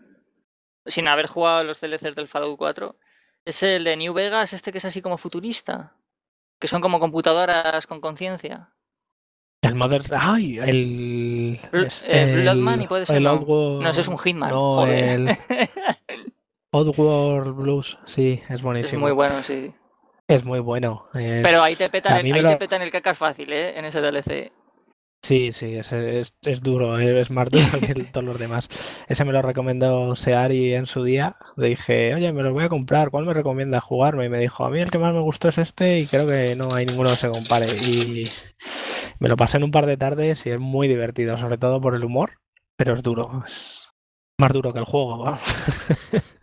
sin haber jugado los DLCs del Fallout 4, es el de New Vegas, este que es así como futurista. Que son como computadoras con conciencia. El Modern. ¡Ay! El. Bl- eh, el- Money puede ser, el ¿no? No, ese es un Hitman. No, joder. el Oddworld Blues, sí, es es buenísimo. muy bueno, sí. Es muy bueno. es- Pero ahí te petan el, ahí lo- te petan el cacas fácil, ¿eh? En ese DLC. Sí, sí, es, es, es duro, es más duro que el- todos los demás. Ese me lo recomendó Seari en su día. Le dije, oye, me lo voy a comprar, ¿cuál me recomienda jugarme? Y me dijo, a mí el que más me gustó es este y creo que no hay ninguno que se compare. Y me lo pasé en un par de tardes y es muy divertido, sobre todo por el humor, pero es duro, es más duro que el juego, vamos.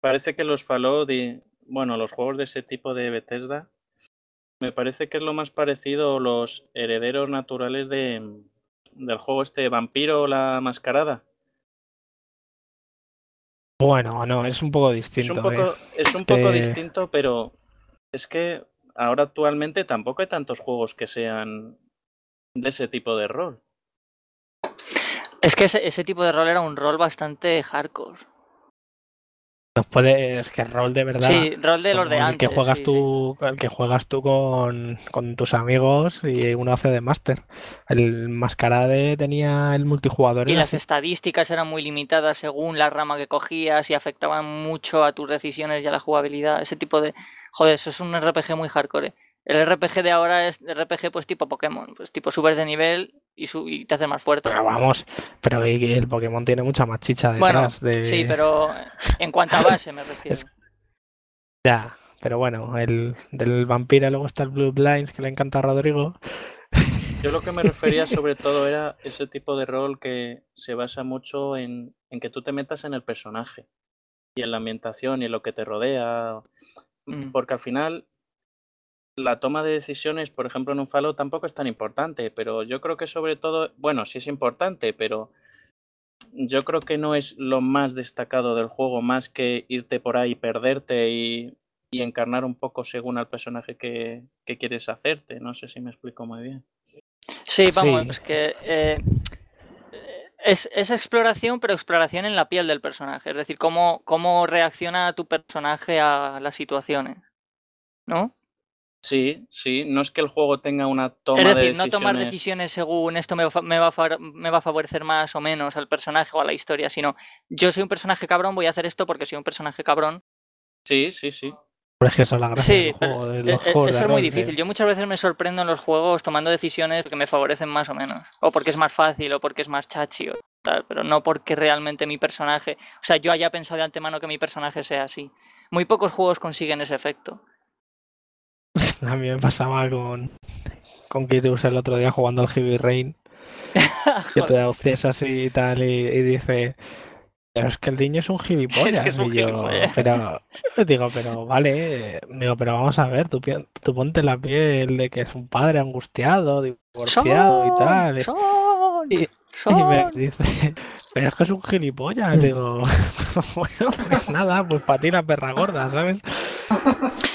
Parece que los Fallout y, bueno, los juegos de ese tipo de Bethesda, me parece que es lo más parecido a los herederos naturales de, del juego este Vampiro la Mascarada. Bueno, no, es un poco Es distinto. un ¿eh? poco, es un Es poco que- distinto, pero es que ahora actualmente tampoco hay tantos juegos que sean de ese tipo de rol. Es que ese, ese tipo de rol era un rol bastante hardcore. Nos puede, es que el rol de verdad. Sí, rol de los de como el que antes, juegas sí, tú, el que juegas tú con, con tus amigos y uno hace de máster. El Mascarade tenía el multijugador. Y las así. estadísticas eran muy limitadas según la rama que cogías y afectaban mucho a tus decisiones y a la jugabilidad. Ese tipo de... Joder, eso es un RPG muy hardcore. ¿eh? El RPG de ahora es RPG pues tipo Pokémon. Pues tipo subes de nivel y, su- y te haces más fuerte. Pero vamos, pero el Pokémon tiene mucha más chicha Bueno, detrás de. Sí, pero en cuanto a base me refiero. Es- Ya, pero bueno, el del vampiro luego está el Bloodlines que le encanta a Rodrigo. Yo lo que me refería sobre todo era ese tipo de rol que se basa mucho en, en que tú te metas en el personaje y en la ambientación y en lo que te rodea. Mm. Porque al final la toma de decisiones, por ejemplo, en un Fallout tampoco es tan importante, pero yo creo que sobre todo, bueno, sí es importante, pero yo creo que no es lo más destacado del juego, más que irte por ahí, perderte y, y encarnar un poco según al personaje que, que, quieres hacerte. No sé si me explico muy bien. Sí, vamos, sí. es que eh, es, es, exploración, pero exploración en la piel del personaje. Es decir, cómo, cómo reacciona tu personaje a las situaciones. ¿No? Sí, sí, no es que el juego tenga una toma es decir, de decisiones... no tomar decisiones según esto me va, me, va a me va a favorecer más o menos al personaje o a la historia, sino yo soy un personaje cabrón, voy a hacer esto porque soy un personaje cabrón. Sí, sí, sí. Es que eso es la gracia sí, del juego, de pero, los juegos eso de es muy difícil. Yo muchas veces me sorprendo en los juegos tomando decisiones que me favorecen más o menos. O porque es más fácil, o porque es más chachi, o tal, pero no porque realmente mi personaje. O sea, yo haya pensado de antemano que mi personaje sea así. Muy pocos juegos consiguen ese efecto. A mí me pasaba con, con Kirus el otro día jugando al Heavy Rain, que te da opciones así y tal, y, y dice, pero es que el niño es un gilipollas. Es que es un y yo, pero, digo, pero vale, digo, pero vamos a ver, tú, tú ponte la piel de que es un padre angustiado, divorciado y tal. y- Son, Y, me dice, pero es que es un gilipollas. Digo, bueno, pues nada, pues para ti la perra gorda, ¿sabes?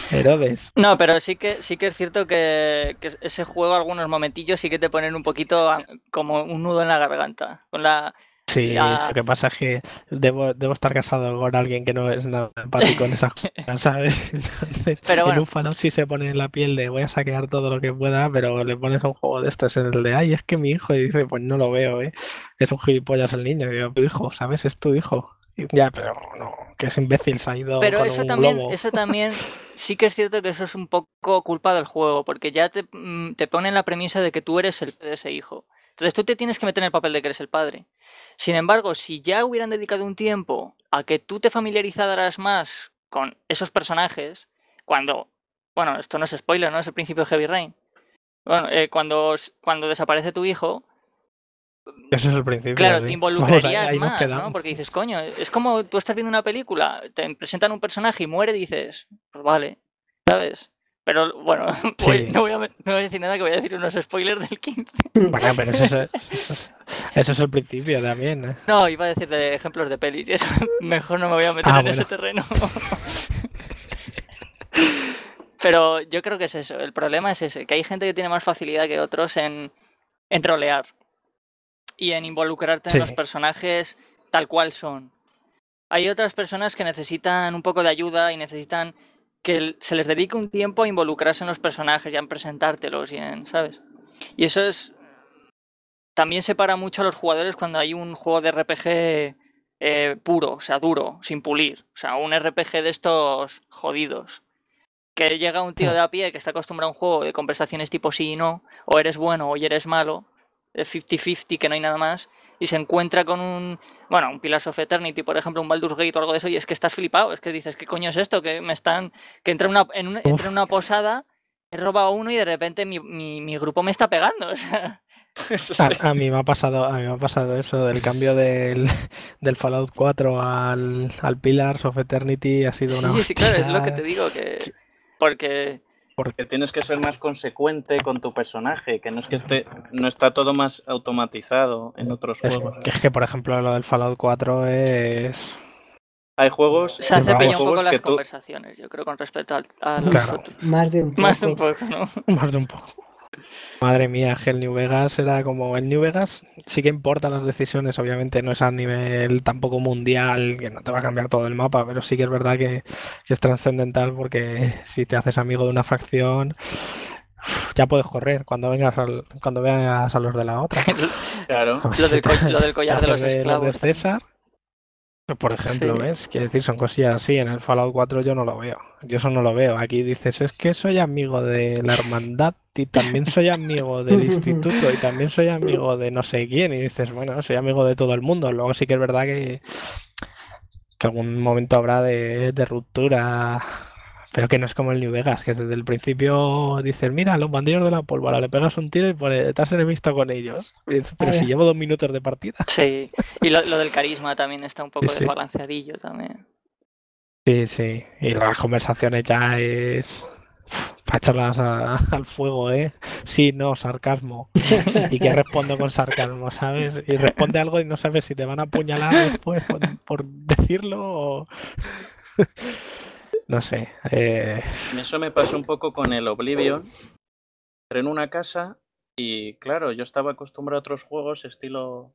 Herodes. No, pero sí que sí que es cierto que, que ese juego algunos momentillos sí que te ponen un poquito a- como un nudo en la garganta. Con la Sí, lo que pasa es que debo, debo estar casado con alguien que no es nada empático en esas cosas, ¿sabes? Entonces, Pero en bueno. un Fallout sí se pone en la piel de voy a saquear todo lo que pueda, pero le pones a un juego de estos en el de ay, es que mi hijo, y dice, pues no lo veo, ¿eh? Es un gilipollas el niño, y yo, tu hijo, ¿sabes? Es tu hijo. Y ya, pero no, que es imbécil, se ha ido Pero con eso un también, globo. eso también sí que es cierto que eso es un poco culpa del juego, porque ya te, mm, te ponen la premisa de que tú eres el de ese hijo. Entonces tú te tienes que meter en el papel de que eres el padre. Sin embargo, si ya hubieran dedicado un tiempo a que tú te familiarizaras más con esos personajes, cuando, bueno, esto no es spoiler, ¿no? Es el principio de Heavy Rain. Bueno, eh, cuando, cuando desaparece tu hijo, Ese es el principio. Claro, sí. te Vamos, involucrarías nos más. ¿no? Porque dices, coño, es como tú estás viendo una película, te presentan un personaje y muere y dices, pues vale, ¿sabes? Pero bueno, voy- Sí. no, voy a, no voy a decir nada que voy a decir unos spoilers del 15. Bueno, pero ese es, ese es- ese es el principio también, ¿eh? No, iba a decir de ejemplos de pelis y eso, mejor no me voy a meter Ah, en ese terreno. Pero yo creo que es eso, el problema es ese, que hay gente que tiene más facilidad que otros en, en rolear y en involucrarte en los personajes tal cual son. Hay otras personas que necesitan un poco de ayuda y necesitan que se les dedique un tiempo a involucrarse en los personajes y en presentártelos y en, ¿sabes? Y eso es también separa mucho a los jugadores cuando hay un juego de RPG eh, puro, o sea, duro, sin pulir. O sea, un RPG de estos jodidos. Que llega un tío de a pie que está acostumbrado a un juego de conversaciones tipo sí y no, o eres bueno o eres malo, 50-50, que no hay nada más, y se encuentra con un, bueno, un Pillars of Eternity, por ejemplo, un Baldur's Gate o algo de eso, y es que estás flipado, es que dices, ¿qué coño es esto? Que me están, que entra una, en, una, entra en una posada, he robado uno y de repente mi, mi, mi grupo me está pegando, o sea, Eso sí. A, a mí me ha pasado, a mí me ha pasado eso del cambio del, del Fallout 4 al, al Pillars of Eternity ha sido una Sí, sí, claro, es lo que te digo, que porque Que tienes que ser más consecuente con tu personaje, que no es que esté, no está todo más automatizado en otros Es juegos. que es que, por ejemplo, lo del Fallout 4 es... Hay juegos, se hace peña un poco las tú, conversaciones, yo creo, con respecto al- a, los Claro. otros. Más de un poco. Más de un poco, ¿no? Más de un poco. Madre mía, el New Vegas era como... El New Vegas sí que importa las decisiones, obviamente no es a nivel tampoco mundial, que no te va a cambiar todo el mapa, pero sí que es verdad que, que es trascendental porque si te haces amigo de una facción, ya puedes correr cuando vengas al, cuando veas a los de la otra. claro. Lo del, co- lo del collar de los esclavos. de César, por ejemplo, Sí. ¿ves? Quiero decir, son cosillas así. En el Fallout 4 yo no lo veo. Yo eso no lo veo. Aquí dices, es que soy amigo de la hermandad y también soy amigo del instituto y también soy amigo de no sé quién. Y dices, bueno, soy amigo de todo el mundo. Luego sí que es verdad que, que algún momento habrá de, de ruptura. Pero que no es como el New Vegas, que desde el principio dices, mira, los bandidos de la pólvora, le pegas un tiro y estás enemista con ellos. Pero si llevo dos minutos de partida. Sí, y lo, lo del carisma también está un poco Sí, sí. desbalanceadillo también. Sí, sí. Y las conversaciones ya es. A echarlas a- al fuego, ¿eh? Sí, no, sarcasmo. Y que respondo con sarcasmo, ¿sabes? Y responde algo y no sabes si te van a apuñalar después por, por decirlo o... No sé. eh, Eso me pasó un poco con el Oblivion. Entré en una casa y, claro, yo estaba acostumbrado a otros juegos estilo.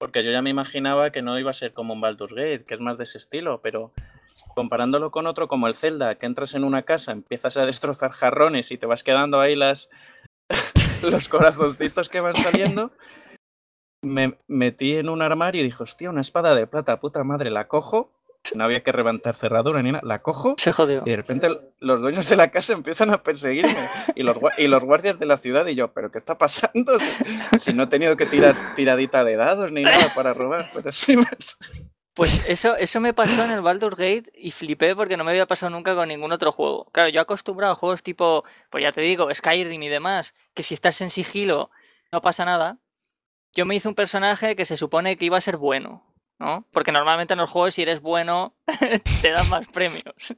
Porque yo ya me imaginaba que no iba a ser como un Baldur's Gate, que es más de ese estilo, pero comparándolo con otro como el Zelda, que entras en una casa, empiezas a destrozar jarrones y te vas quedando ahí las los corazoncitos que van saliendo. Me metí en un armario y dije, hostia, una espada de plata, puta madre, la cojo. No había que levantar cerradura ni nada. La cojo Se jodió. y de repente los dueños de la casa empiezan a perseguirme y los, y los guardias de la ciudad y yo, ¿pero qué está pasando? Si, si no he tenido que tirar tiradita de dados ni nada para robar, pero sí. Pues eso, eso me pasó en el Baldur's Gate y flipé porque no me había pasado nunca con ningún otro juego. Claro, yo acostumbrado a juegos tipo, pues ya te digo, Skyrim y demás, que si estás en sigilo no pasa nada. Yo me hice un personaje que se supone que iba a ser bueno, ¿no? Porque normalmente en los juegos si eres bueno te dan más premios.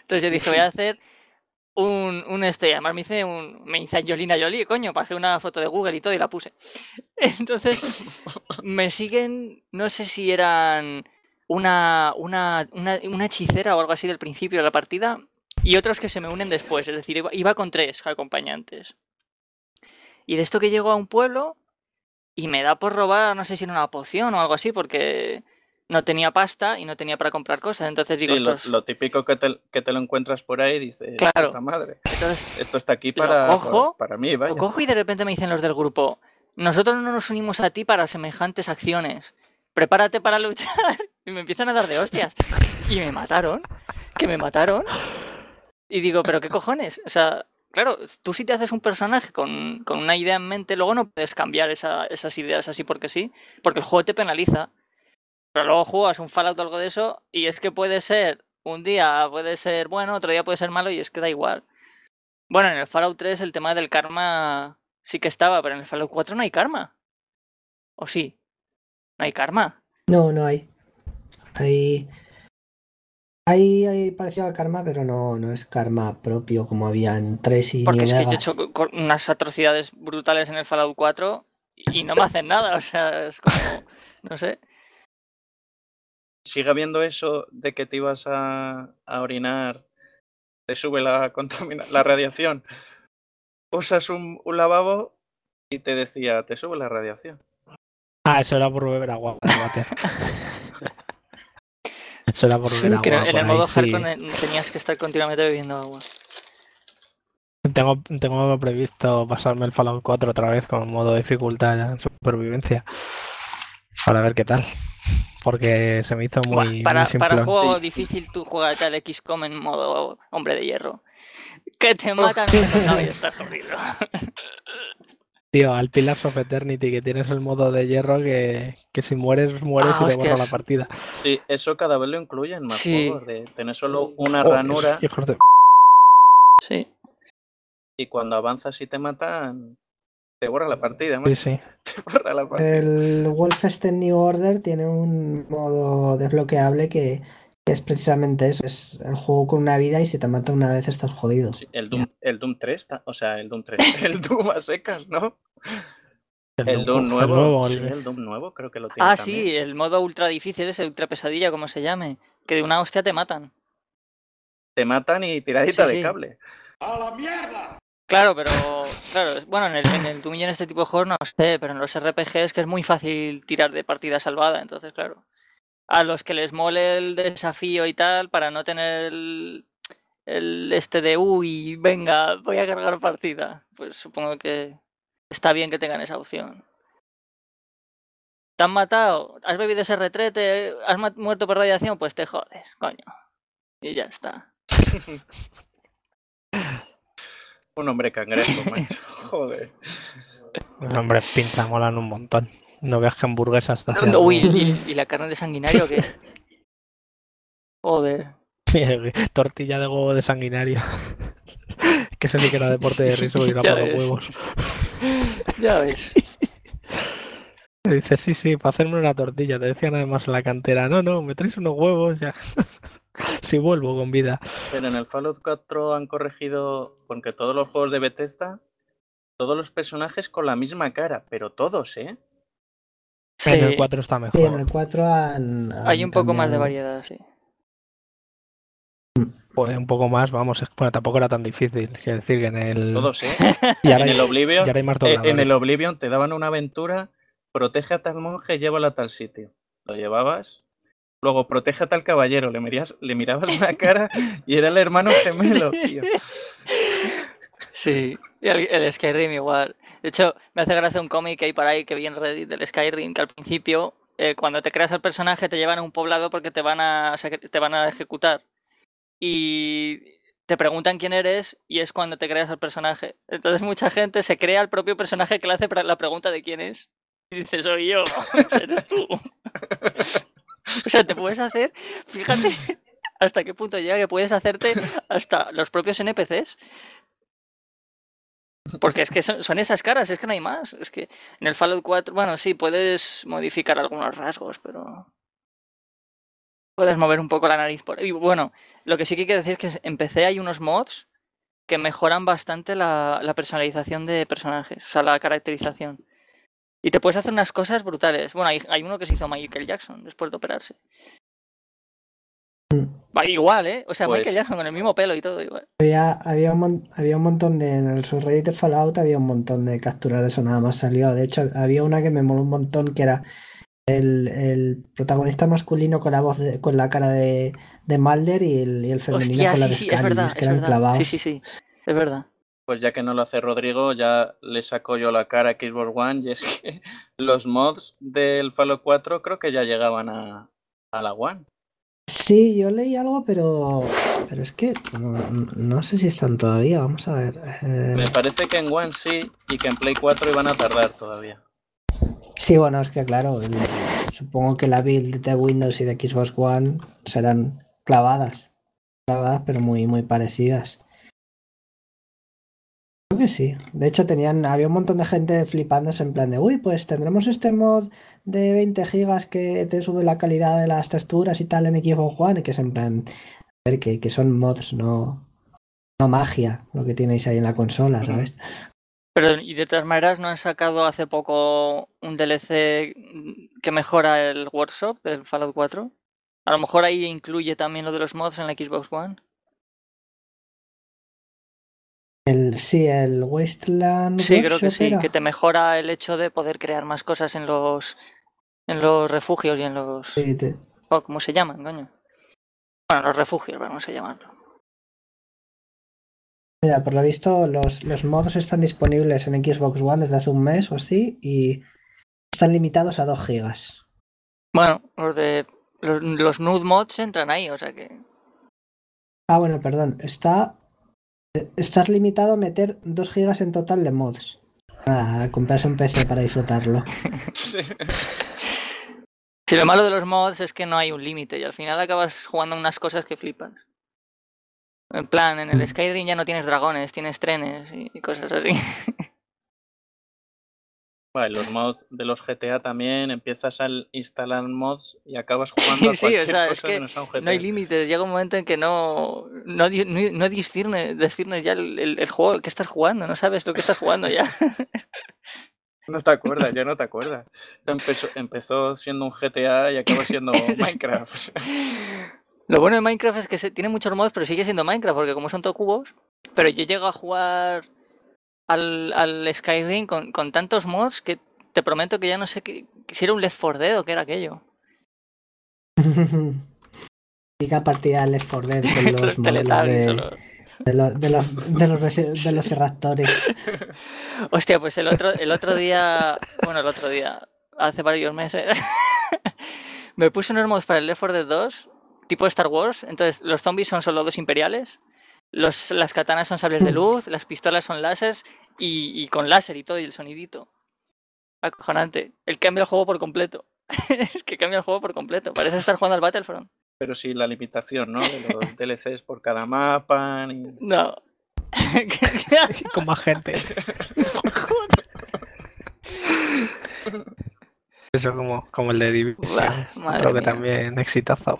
Entonces yo dije, voy a hacer un, un este, además me hice un, me hice Angelina Jolie, coño, bajé una foto de Google y todo y la puse. Entonces me siguen, no sé si eran una, una, una, una hechicera o algo así del principio de la partida y otros que se me unen después, es decir, iba, iba con tres acompañantes. Y de esto que llego a un pueblo y me da por robar, no sé si era una poción o algo así, porque no tenía pasta y no tenía para comprar cosas. Entonces digo, Sí, lo, típico que te, que te lo encuentras por ahí y dices, Claro. puta madre, entonces esto está aquí Lo para, cojo, para, para mí, vaya. Lo cojo y de repente me dicen los del grupo, nosotros no nos unimos a ti para semejantes acciones. Prepárate para luchar. Y me empiezan a dar de hostias. Y me mataron. Que me mataron. Y digo, pero qué cojones. O sea, claro, tú si te haces un personaje con, con una idea en mente, luego no puedes cambiar esa- esas ideas así porque sí. Porque el juego te penaliza. Pero luego juegas un Fallout o algo de eso y es que puede ser, un día puede ser bueno, otro día puede ser malo y es que da igual. Bueno, en el Fallout 3 el tema del karma sí que estaba, pero en el Fallout 4 no hay karma. ¿O sí? No hay karma. No, no hay. Hay. Hay, hay parecido al karma, pero no, no es karma propio como había en 3 y Porque es que yo he hecho unas atrocidades brutales en el Fallout 4 y no me hacen nada. O sea, es como. No sé. Sigue habiendo eso de que te ibas a, a orinar, te sube la, contamina- la radiación, usas un, un lavabo y te decía, te sube la radiación. Ah, eso era por beber agua. era por beber agua. Que en el- en el modo sí. ne- tenías que estar continuamente bebiendo agua. Tengo, tengo previsto pasarme el Fallout 4 otra vez con modo dificultad ya en supervivencia. Para ver qué tal. Porque se me hizo Buah, muy, para, muy para juego Sí. difícil, tú juegas al XCOM en modo hombre de hierro. Que te matan y estás jodido. Tío, al Pillars of Eternity, que tienes el modo de hierro que, que si mueres, mueres Ah, y te borra la partida. Sí, eso cada vez lo incluyen más Sí. juegos, de tener solo una Joder, ranura hijos de- Sí. y cuando avanzas y te matan, te borra la partida, Sí, macho, sí. te borra la partida. El Wolfenstein New Order tiene un modo desbloqueable que, que es precisamente eso. Es el juego con una vida y si te mata una vez estás jodido. Sí, el, Doom, el Doom 3, ta- o sea, el Doom 3, el Doom a secas, ¿no? El Doom nuevo, nuevo, sí, el- Doom nuevo creo que lo tiene Ah, también. sí, el modo ultra difícil ese, ultra pesadilla, como se llame. Que de una hostia te matan. Te matan y tiradita Sí, de sí. cable. Claro, pero claro, es- bueno, en el, en el Doom y en este tipo de juegos no sé, pero en los RPGs que es muy fácil tirar de partida salvada, entonces claro. A los que les mole el desafío y tal, para no tener el, el este de uy, venga, voy a cargar partida, pues supongo que está bien que tengan esa opción. ¿Te han matado? ¿Has bebido ese retrete? ¿Has muerto por radiación? Pues te jodes, coño. Y ya está. Un hombre cangrejo, macho. Joder. Los hombres pinza molan un montón. No veas que hamburguesas te hacían Uy, ¿y, y la carne de sanguinario o qué? Joder. Tortilla de huevo de sanguinario. que eso sí que era deporte de riso y Ya por los huevos. Ya ves. Y dice, sí, sí, para hacerme una tortilla. Te decían además en la cantera, no, no, me traes unos huevos ya. si vuelvo con vida. Pero en el Fallout 4 han corregido, porque todos los juegos de Bethesda, todos los personajes con la misma cara, pero todos, ¿eh? Sí, En el 4 está mejor. Sí, en el 4 han, hay un poco más de variedad, sí. Pues un poco más, vamos, bueno, tampoco era tan difícil. Quiero decir que en el. Todos, ¿eh? Y ahora, en hay- el Oblivion, y ahora hay más eh, en dobladores. el Oblivion te daban una aventura, protege a tal monje y llévalo a tal sitio. Lo llevabas. Luego, protege a tal caballero, le, mirías- le mirabas la cara y era el hermano gemelo, tío. Sí, y el, el Skyrim igual. De hecho, me hace gracia un cómic que hay por ahí que vi en Reddit del Skyrim, que al principio, eh, cuando te creas al personaje, te llevan a un poblado porque te van a, te van a ejecutar. Y te preguntan quién eres y es cuando te creas al personaje. Entonces mucha gente se crea al propio personaje que le hace la pregunta de quién es. Y dice, soy yo, eres tú. O sea, te puedes hacer, fíjate hasta qué punto llega que puedes hacerte hasta los propios NPCs. Porque es que son, esas caras, es que no hay más. Es que en el Fallout 4, bueno, sí, puedes modificar algunos rasgos, pero. Puedes mover un poco la nariz por. Y bueno, lo que sí que hay que decir es que en PC hay unos mods que mejoran bastante la, personalización de personajes, o sea, la caracterización. Y te puedes hacer unas cosas brutales. Bueno, hay, hay uno que se hizo Michael Jackson después de operarse. Va, igual, ¿eh? O sea, Pues- Michael Jackson con el mismo pelo y todo, igual. Había, había, un, había un montón de. En el subreddit de Fallout había un montón de capturas de eso nada más salió. De hecho, había una que me moló un montón que era el, el protagonista masculino con la voz de- con la cara de, de Mulder y el, y el femenino Hostia, con la sí, de sí, es Scully, verdad, es que es eran verdad. Sí, sí, sí, es verdad. Pues ya que no lo hace Rodrigo, ya le saco yo la cara a Xbox One y es que los mods del Fallout 4 creo que ya llegaban a, a la One. Sí, yo leí algo, pero, pero es que no, no sé si están todavía. Vamos a ver. eh, Me parece que en One sí y que en Play 4 iban a tardar todavía. Sí, bueno, es que claro, el- supongo que la build de Windows y de Xbox One serán clavadas. Clavadas, pero muy, muy parecidas. Creo que sí. De hecho, tenían, había un montón de gente flipándose en plan de, uy, pues tendremos este mod de 20 gigas que te sube la calidad de las texturas y tal en Xbox One, y que es en plan, a ver, que, que son mods, no, no magia, lo que tenéis ahí en la consola, ¿sabes? Pero, y de todas maneras, ¿no han sacado hace poco un DLC que mejora el workshop del Fallout 4? A lo mejor ahí incluye también lo de los mods en la Xbox One. El, sí, el Wasteland Sí, creo que sí, que te mejora el hecho de poder crear más cosas en los en los refugios y en los Sí, te- oh, ¿cómo se llaman, coño? Bueno, los refugios, vamos a llamarlo. Mira, por lo visto, los, los mods están disponibles en Xbox One desde hace un mes o así y están limitados a 2 gigas. Bueno, los de los, los nude mods entran ahí, o sea que Ah, bueno, perdón. Está. Estás limitado a meter 2 gigas en total de mods. Nada, a comprarse un PC para disfrutarlo. Si lo malo de los mods es que no hay un límite y al final acabas jugando unas cosas que flipas. En plan, en el Mm. Skyrim ya no tienes dragones, tienes trenes y cosas así. Vale, los mods de los GTA también, empiezas a instalar mods y acabas jugando a Sí, o cualquier sea, es cosa que menos a un GTA. No hay límites, llega un momento en que no, no, no, no disciernes, disciernes ya el, el- el juego que estás jugando, no sabes lo que estás jugando ya. No te acuerdas, ya no te acuerdas. Empezó, empezó siendo un GTA y acaba siendo Minecraft. Lo bueno de Minecraft es que se, tiene muchos mods, pero sigue siendo Minecraft, porque como son todo cubos. Pero yo llego a jugar al, al Skyrim con, con tantos mods que te prometo que ya no sé qué, si era un Left 4 Dead o qué era aquello. Típica partida de Left 4 Dead con los modelos de, los- de los, de los, de los, resi- de los raptores. Hostia, pues el otro, el otro día, bueno, el otro día, hace varios meses, me puse unos mods para el Left 4 Dead 2, tipo Star Wars. Entonces, los zombies son soldados imperiales, los, las katanas son sables de luz, las pistolas son láseres y, y con láser y todo, y el sonidito. Acojonante. El cambia el juego por completo. es que cambia el juego por completo. Parece estar jugando al Battlefront. Pero sí, la limitación, ¿no? De los DLCs por cada mapa. ni- No. Con más gente. Eso como, como el de Division. Madre Otro que mía. también exitazo.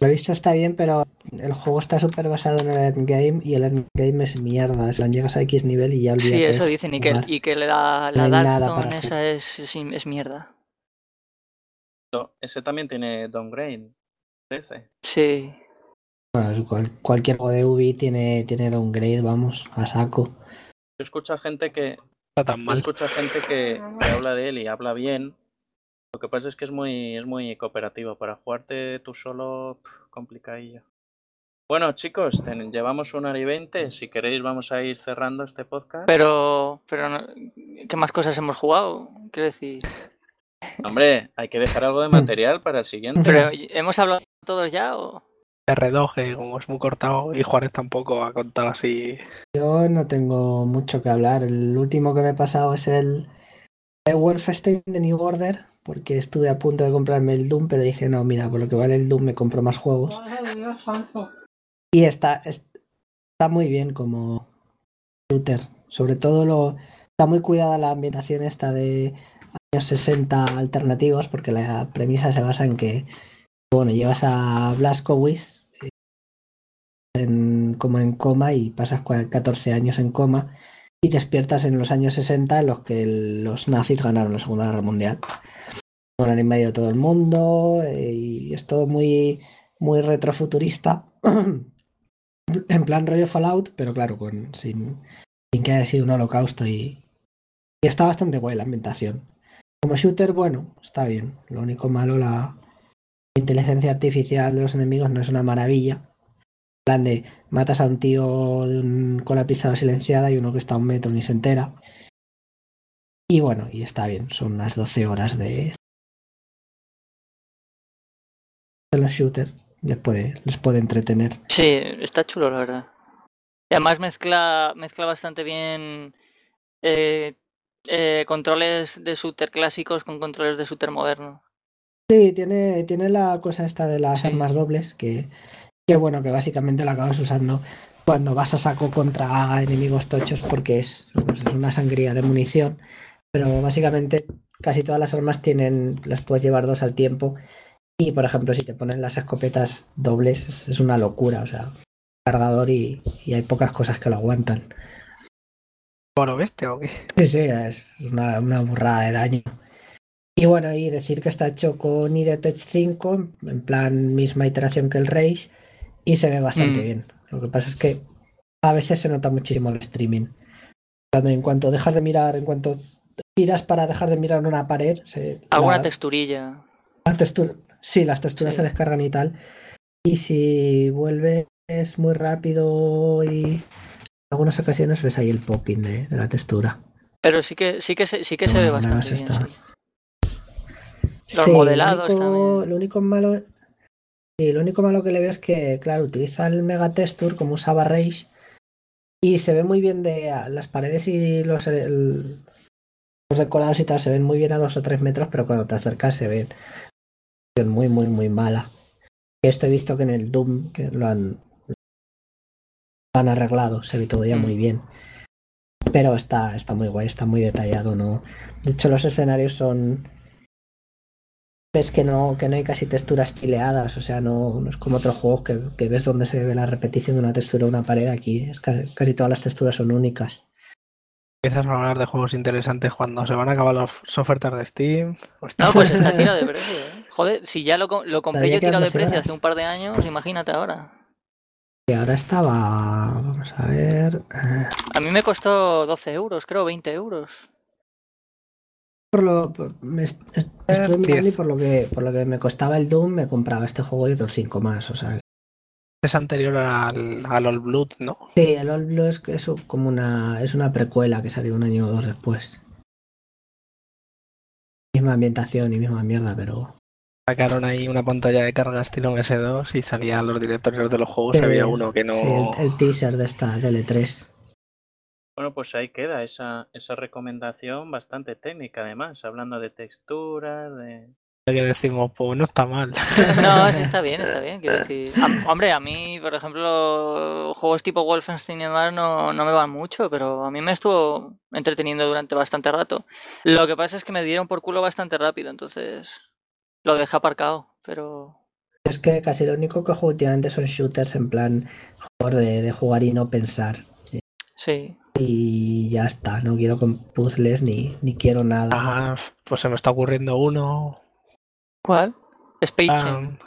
Lo he visto está bien, pero el juego está súper basado en el endgame y el endgame es mierda. O sea, llegas a X nivel y ya olvidas. Sí, eso dicen. Y que, y que la, la No hay Dark esa es, es, es mierda. No, Ese también tiene downgrade. Parece. Sí. Bueno, cual- cualquier juego de Ubi tiene, tiene downgrade, vamos, a saco. Yo escucho a gente que. Está tan Yo mal. escucho a gente que, que habla de él y habla bien. Lo que pasa es que es muy, es muy cooperativo. Para jugarte tú solo, pf, complicadillo. Bueno, chicos, ten- llevamos una hora y veinte. Si queréis, vamos a ir cerrando este podcast. Pero, pero no- ¿qué más cosas hemos jugado? Quiero decir. Hombre, hay que dejar algo de material para el siguiente. Pero, ¿hemos hablado todos ya o...? R2, que como es muy cortado, y Juárez tampoco ha contado así. Yo no tengo mucho que hablar. El último que me he pasado es el, el Wolfenstein de New Order, porque estuve a punto de comprarme el Doom, pero dije, no, mira, por lo que vale el Doom me compro más juegos. Y está, es- está muy bien como shooter. Sobre todo lo está muy cuidada la ambientación esta de años 60 alternativos, porque la premisa se basa en que bueno, llevas a Blaskowitz eh, en, como en coma y pasas cua- 14 años en coma y despiertas en los años 60 en los que los nazis ganaron la Segunda Guerra Mundial. Bueno, han invadido todo el mundo eh, y es todo muy, muy retrofuturista. en plan rollo Fallout, pero claro, con, sin, sin que haya sido un holocausto y, y está bastante guay la ambientación. Como shooter, bueno, está bien. Lo único malo, la inteligencia artificial de los enemigos no es una maravilla. En plan de matas a un tío un- con la pistola silenciada y uno que está a un metro ni se entera. Y bueno, y está bien, son unas 12 horas de, de los shooters. Les puede, les puede entretener. Sí, está chulo, la verdad. Y además mezcla, mezcla bastante bien eh, eh, controles de shooter clásicos con controles de shooter moderno. Sí, tiene, tiene la cosa esta de las Sí. armas dobles, que, que bueno, que básicamente la acabas usando cuando vas a saco contra enemigos tochos porque es, pues, es una sangría de munición. Pero básicamente casi todas las armas tienen, las puedes llevar dos al tiempo. Y por ejemplo, si te ponen las escopetas dobles, es, es una locura, o sea, cargador y, y hay pocas cosas que lo aguantan. ¿Por bestia o qué? Sí, sí, es una, una burrada de daño. Y bueno, y decir que está hecho con IDTech 5, en plan misma iteración que el Rage, y se ve bastante Mm. bien. Lo que pasa es que a veces se nota muchísimo el streaming. Cuando en cuanto dejas de mirar, en cuanto tiras para dejar de mirar una pared, se, Alguna la- texturilla. la textura- sí, las texturas Sí. se descargan y tal. Y si vuelves muy rápido y en algunas ocasiones ves ahí el popping de, de la textura. Pero sí que sí que se, sí que se ve bastante bien. está. Los Sí, modelados lo único, también. lo único malo, sí, lo único malo que le veo es que, claro, utiliza el Mega Texture como usaba Rage y se ve muy bien de las paredes y los, el- los decorados y tal se ven muy bien a dos o tres metros, pero cuando te acercas se ven muy, muy, muy mala. Esto he visto que en el Doom que lo han, lo han arreglado, se ve todo ya Mm. muy bien. Pero está, está muy guay, está muy detallado, ¿no? De hecho, los escenarios son. Ves que no, que no hay casi texturas chileadas, o sea, no, no es como otros juegos que, que ves donde se ve la repetición de una textura de una pared. Aquí es casi, casi todas las texturas son únicas. Empiezas a hablar de juegos interesantes cuando se van a acabar las ofertas de Steam. Hostia, No, pues está tirado de precio. ¿eh? Joder, si ya lo, lo compré yo tirado de 12 precio hace un par de años, imagínate ahora. Y ahora estaba. Vamos a ver. eh, A mí me costó 12 euros, creo, 20 euros. Por lo, me estuve mirando y 10. por lo que por lo que me costaba el Doom, me compraba este juego y otros 5 más. O sea, es anterior al, al All Blood, ¿no? sí, el Old Blue es, que es como una, es una precuela que salió un año o dos después. Misma ambientación y misma mierda, pero Sacaron ahí una pantalla de carga estilo MS2 y salían los directorios de los juegos. Sí, había uno que no. sí, el, el teaser de esta DL3. Bueno, pues ahí queda esa, esa recomendación bastante técnica, además, hablando de texturas, de... que decimos, pues no está mal. No, sí está bien, está bien. Quiero decir, a- hombre, a mí, por ejemplo, juegos tipo Wolfenstein y demás no, no me van mucho, pero a mí me estuvo entreteniendo durante bastante rato. Lo que pasa es que me dieron por culo bastante rápido, entonces lo dejé aparcado, pero Es que casi lo único que juego últimamente son shooters en plan de, de jugar y no pensar. Sí. Y ya está, no quiero con puzzles ni, ni quiero nada. Ah, pues se me está ocurriendo uno. ¿Cuál? Space Ah, Jam,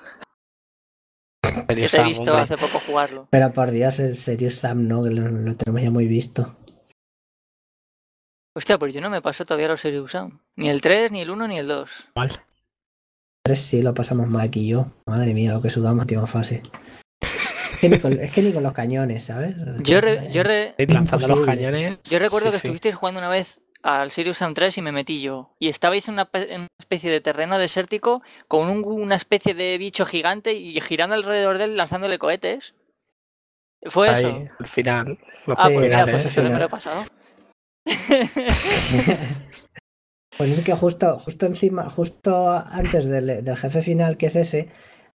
Serious que te he visto hombre. hace poco jugarlo. Pero por Dios, el Serious Sam no, que lo, lo tenemos ya muy visto. Hostia, pues yo no me paso todavía los Serious Sam. Ni el 3, ni el 1, ni el 2. Igual. Tres sí lo pasamos mal aquí y yo. Madre mía, lo que sudamos última fase. Es que ni con, es que ni con los cañones, ¿sabes? Yo, re- yo, re- lanzando los cañones. yo recuerdo sí, que sí. estuvisteis jugando una vez al Serious Sam 3 y me metí yo. Y estabais en una, pe- en una especie de terreno desértico con un- una especie de bicho gigante y girando alrededor de él lanzándole cohetes. ¿Fue Ahí, eso? al final. los Ah, pues mira, pues eso me lo he pasado. Pues es que justo, justo encima, justo antes del, del jefe final, que es ese,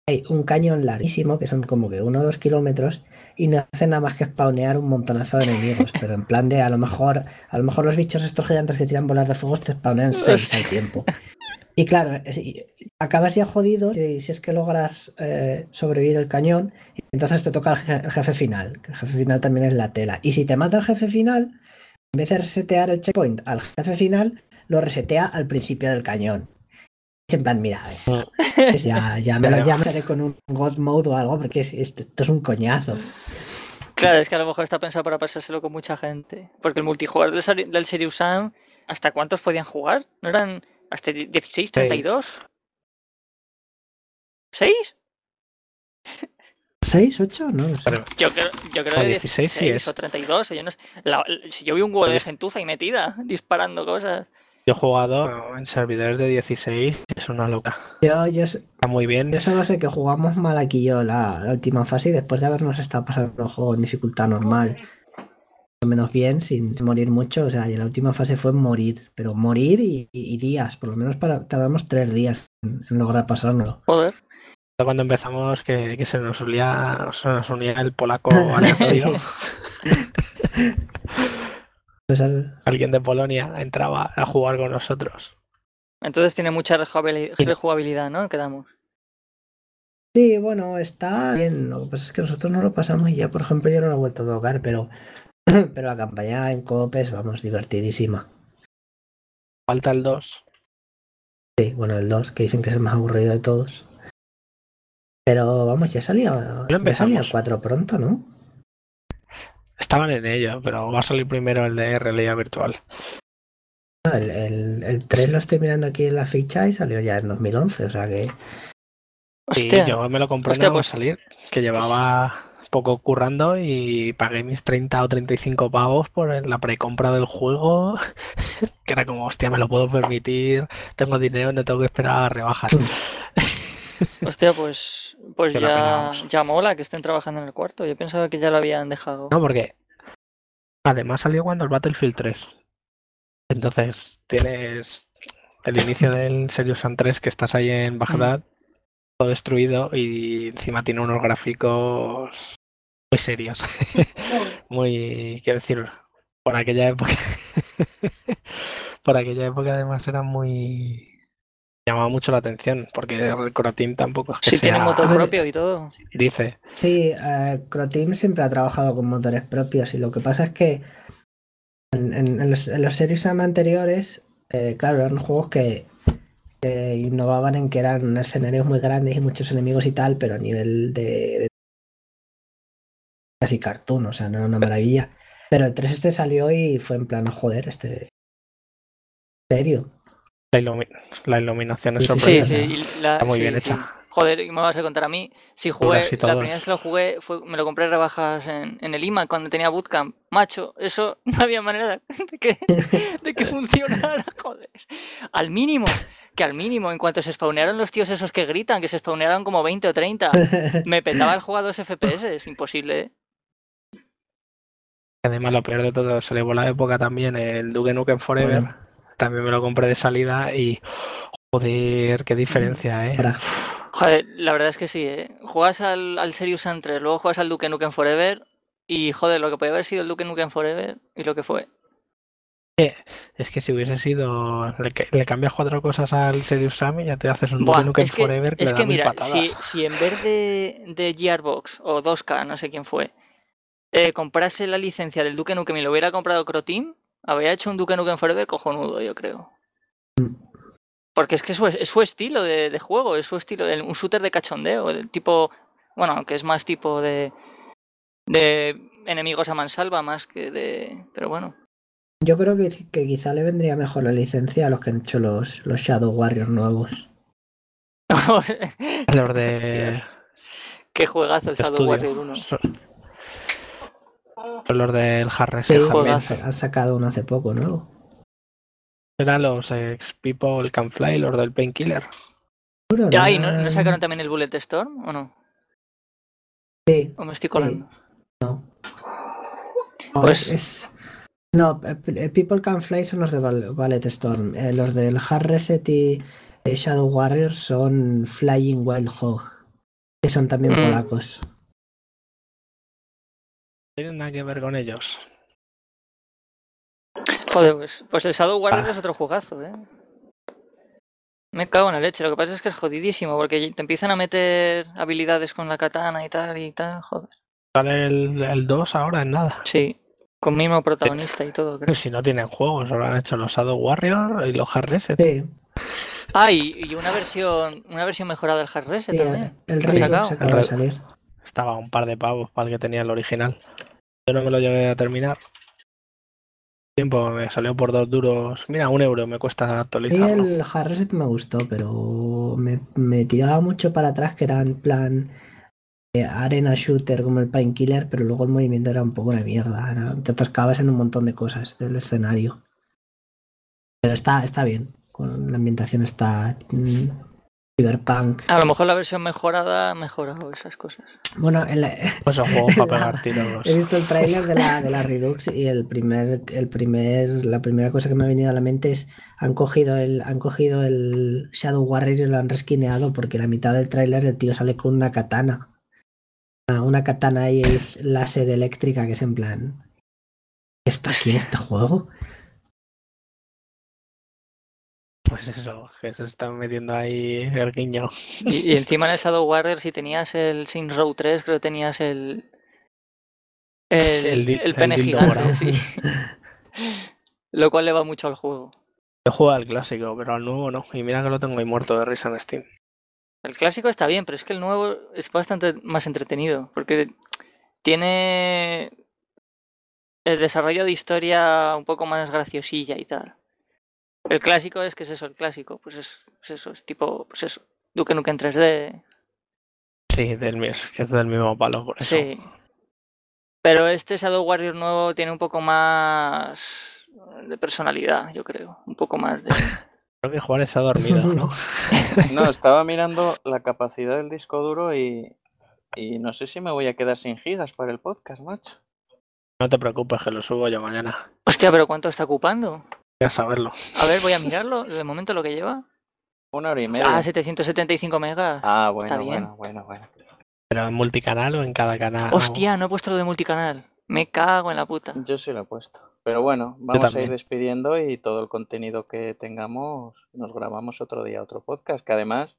hay un cañón larguísimo, que son como que uno o dos kilómetros, y no hace nada más que spawnear un montonazo de enemigos. Pero en plan de a lo mejor, a lo mejor los bichos estos gigantes que tiran bolas de fuego te spawnean seis al tiempo. Y claro, y- acabas ya jodido si, si es que logras eh, sobrevivir el cañón, y entonces te toca el, je- el jefe final, que el jefe final también es la tela. Y si te mata el jefe final, en vez de resetear el checkpoint al jefe final, lo resetea al principio del cañón. En plan, mira, eh, pues ya, ya me lo llamaré con un God Mode o algo, porque es- esto, esto es un coñazo. Claro, es que a lo mejor está pensado para pasárselo con mucha gente. Porque el multijugador del, del Serious Sam, ¿hasta cuántos podían jugar? ¿No eran hasta 16, 32? ¿6? ¿Seis, ocho? No, lo sé. Yo creo, yo creo O que 16 sí 16 es. o 32, o yo no sé. La- la- si yo vi un huevo de gentuza ahí metida, disparando cosas. Yo he jugado en servidores de 16, es una loca. Yo, yo, Está muy bien. yo solo sé que jugamos mal aquí yo la, la última fase y después de habernos estado pasando el juego en dificultad normal, más o menos bien, sin morir mucho, o sea, y la última fase fue morir, pero morir y, y- y días, por lo menos para, tardamos tres días en, en lograr pasárnoslo. Joder. Cuando empezamos que, que se nos unía, se nos unía el polaco aleatorio. Alguien de Polonia entraba a jugar con nosotros. Entonces tiene mucha rejugabili- rejugabilidad, ¿no? Quedamos. Sí, bueno, está bien. Lo que pasa es que nosotros no lo pasamos y ya, por ejemplo, yo no lo he vuelto a tocar, pero, pero la campaña en Copes, vamos, divertidísima. Falta el 2. Sí, bueno, el 2, que dicen que es el más aburrido de todos. Pero vamos, ya salía, ya salía el empezamos. 4 pronto, ¿no? Estaban en ello, pero va a salir primero el de realidad virtual. Ah, El, el, el 3 lo estoy mirando aquí en la ficha y salió ya en 2011, o sea que... Sí, Hostia. yo me lo compré Hostia, más pues- salir, que llevaba poco currando y pagué mis 30 o 35 pavos por el- la precompra del juego, que era como, hostia, me lo puedo permitir, tengo dinero, no tengo que esperar a rebajas. Hostia, pues, pues ya, ya mola que estén trabajando en el cuarto. Yo pensaba que ya lo habían dejado. No, porque además salió cuando el Battlefield 3. Entonces tienes el inicio del Serious Sam 3 que estás ahí en Bagdad, todo destruido y encima tiene unos gráficos muy serios. muy, quiero decir, por aquella época. por aquella época además era muy... llamaba mucho la atención porque el Croteam tampoco es que Sí, tiene sea- motor A ver, propio y todo. Dice, Sí, eh, Croteam siempre ha trabajado con motores propios y lo que pasa es que en, en- en los, en los Serious Sam anteriores, eh, claro, eran juegos que, que innovaban en que eran escenarios muy grandes y muchos enemigos y tal, pero a nivel de, de casi cartoon, o sea, no era una maravilla. Pero el 3 este salió y fue en plan, "Oh, joder, este... ¿En serio? La, ilumi- la iluminación es Sí, sí, Sí, sorprendente. sí. y la- Está muy sí, bien sí. hecha. Joder, ¿y me vas a contar a mí? Si jugué, la primera vez que lo jugué, fue, me lo compré rebajas en, en el IMA cuando tenía bootcamp. Macho, eso no había manera de que, de que funcionara, joder. Al mínimo, que al mínimo, en cuanto se spawnearon los tíos esos que gritan, que se spawnearon como 20 o 30, me petaba el juego a 2 FPS, es imposible. ¿eh? Además, lo peor de todo, se le voló la época también el Duke Nukem Forever. Bueno. También me lo compré de salida y. Joder, qué diferencia, ¿eh? Joder, la verdad es que sí, ¿eh? Juegas al, al Serious Sam 3, luego juegas al Duke Nukem Forever y, joder, lo que podía haber sido el Duke Nukem Forever y lo que fue. Es que si hubiese sido. Le, le cambias cuatro cosas al Serious Sam y ya te haces un Buah, Duke Nukem es que, Forever que es le que da mira, si, si en vez de, de Gearbox o 2K, no sé quién fue, eh, comprase la licencia del Duke Nukem y lo hubiera comprado Croteam, habría hecho un Duke Nukem Forever cojonudo, yo creo. Porque es que es su, es su estilo de, de juego, es su estilo, de, un shooter de cachondeo, del tipo, bueno, que es más tipo de, de enemigos a mansalva más que de... Pero bueno. Yo creo que, que quizá le vendría mejor la licencia a los que han hecho los, los Shadow Warriors nuevos. Los de. Qué juegazo el Shadow estudio. Warrior 1. Los del Sí, también. juegazo. han sacado uno hace poco, ¿no? Eran los ex People Can Fly, los del Painkiller. Ah, ¿y no, no sacaron también el Bullet Storm o no? Sí, ¿O me estoy colando? no. No, Pues- es, es- No, eh, eh, People Can Fly son los de Ballet Storm. Eh, los del Hard Reset y Shadow Warriors son Flying Wild Hog. Que son también Mm. polacos. No tienen nada que ver con ellos. Joder, pues, pues el Shadow Warrior Ah. es otro juegazo, ¿eh? Me cago en la leche. Lo que pasa es que es jodidísimo porque te empiezan a meter habilidades con la katana y tal y tal. Joder. Sale el, el 2 ahora en nada. Sí. Con mismo protagonista y todo, creo. Si no tienen juegos, solo han hecho los Shadow Warrior y los Hard Reset. Sí, Ah, y, y una versión una versión mejorada del Hard Reset sí, también. el ¿Lo de El re- salir. Estaba un par de pavos para el que tenía el original. Yo no me lo llegué a terminar. Tiempo me salió por dos duros. Mira, un euro me cuesta Y actualizarlo. el Hard Reset me gustó, pero me, me tiraba mucho para atrás, que era en plan eh, arena shooter como el Painkiller, pero luego el movimiento era un poco de mierda. te atascabas en un montón de cosas del escenario. Pero está, está bien. La ambientación está mm, cyberpunk. A lo mejor la versión mejorada ha mejorado esas cosas. Bueno, en la- Pues son juegos para pegar tiros. he visto el tráiler de la, de la Redux y el primer, el primer, la primera cosa que me ha venido a la mente es han cogido el, han cogido el Shadow Warrior y lo han resquineado porque la mitad del tráiler el tío sale con una katana. Una, una katana ahí es láser eléctrica que es en plan. ¿qué ¿Está aquí en este juego? Pues eso, que se están metiendo ahí el guiño. Y, y encima en el Shadow Warrior, si tenías el Saints Row 3, creo que tenías el. El, El di- el el pene dildo gigante, sí. Lo cual le va mucho al juego. Yo juego al clásico, pero al nuevo no. Y mira que lo tengo ahí muerto de risa en Steam. El clásico está bien, pero es que el nuevo es bastante más entretenido. Porque tiene el desarrollo de historia un poco más graciosilla y tal. El clásico es que es eso, el clásico. Pues es, es eso, es tipo, pues eso. Duke Nukem 3D. Sí, del, que es del mismo palo, por eso. Sí. Pero este Shadow Warrior nuevo tiene un poco más de personalidad, yo creo. Un poco más de. Creo que Juárez se ha dormido, ¿no? No, estaba mirando la capacidad del disco duro y, y no sé si me voy a quedar sin gigas para el podcast, macho. No te preocupes, que lo subo yo mañana. Hostia, pero ¿cuánto está ocupando? A saberlo. A ver, voy a mirarlo. De momento lo que lleva. Una hora y media. Ah, 775 megas. Ah, bueno, bien. bueno, bueno, bueno. ¿Pero en multicanal o en cada canal? Hostia, no he puesto lo de multicanal. Me cago en la puta. Yo sí lo he puesto. Pero bueno, vamos a ir despidiendo y todo el contenido que tengamos nos grabamos otro día, otro podcast, que además,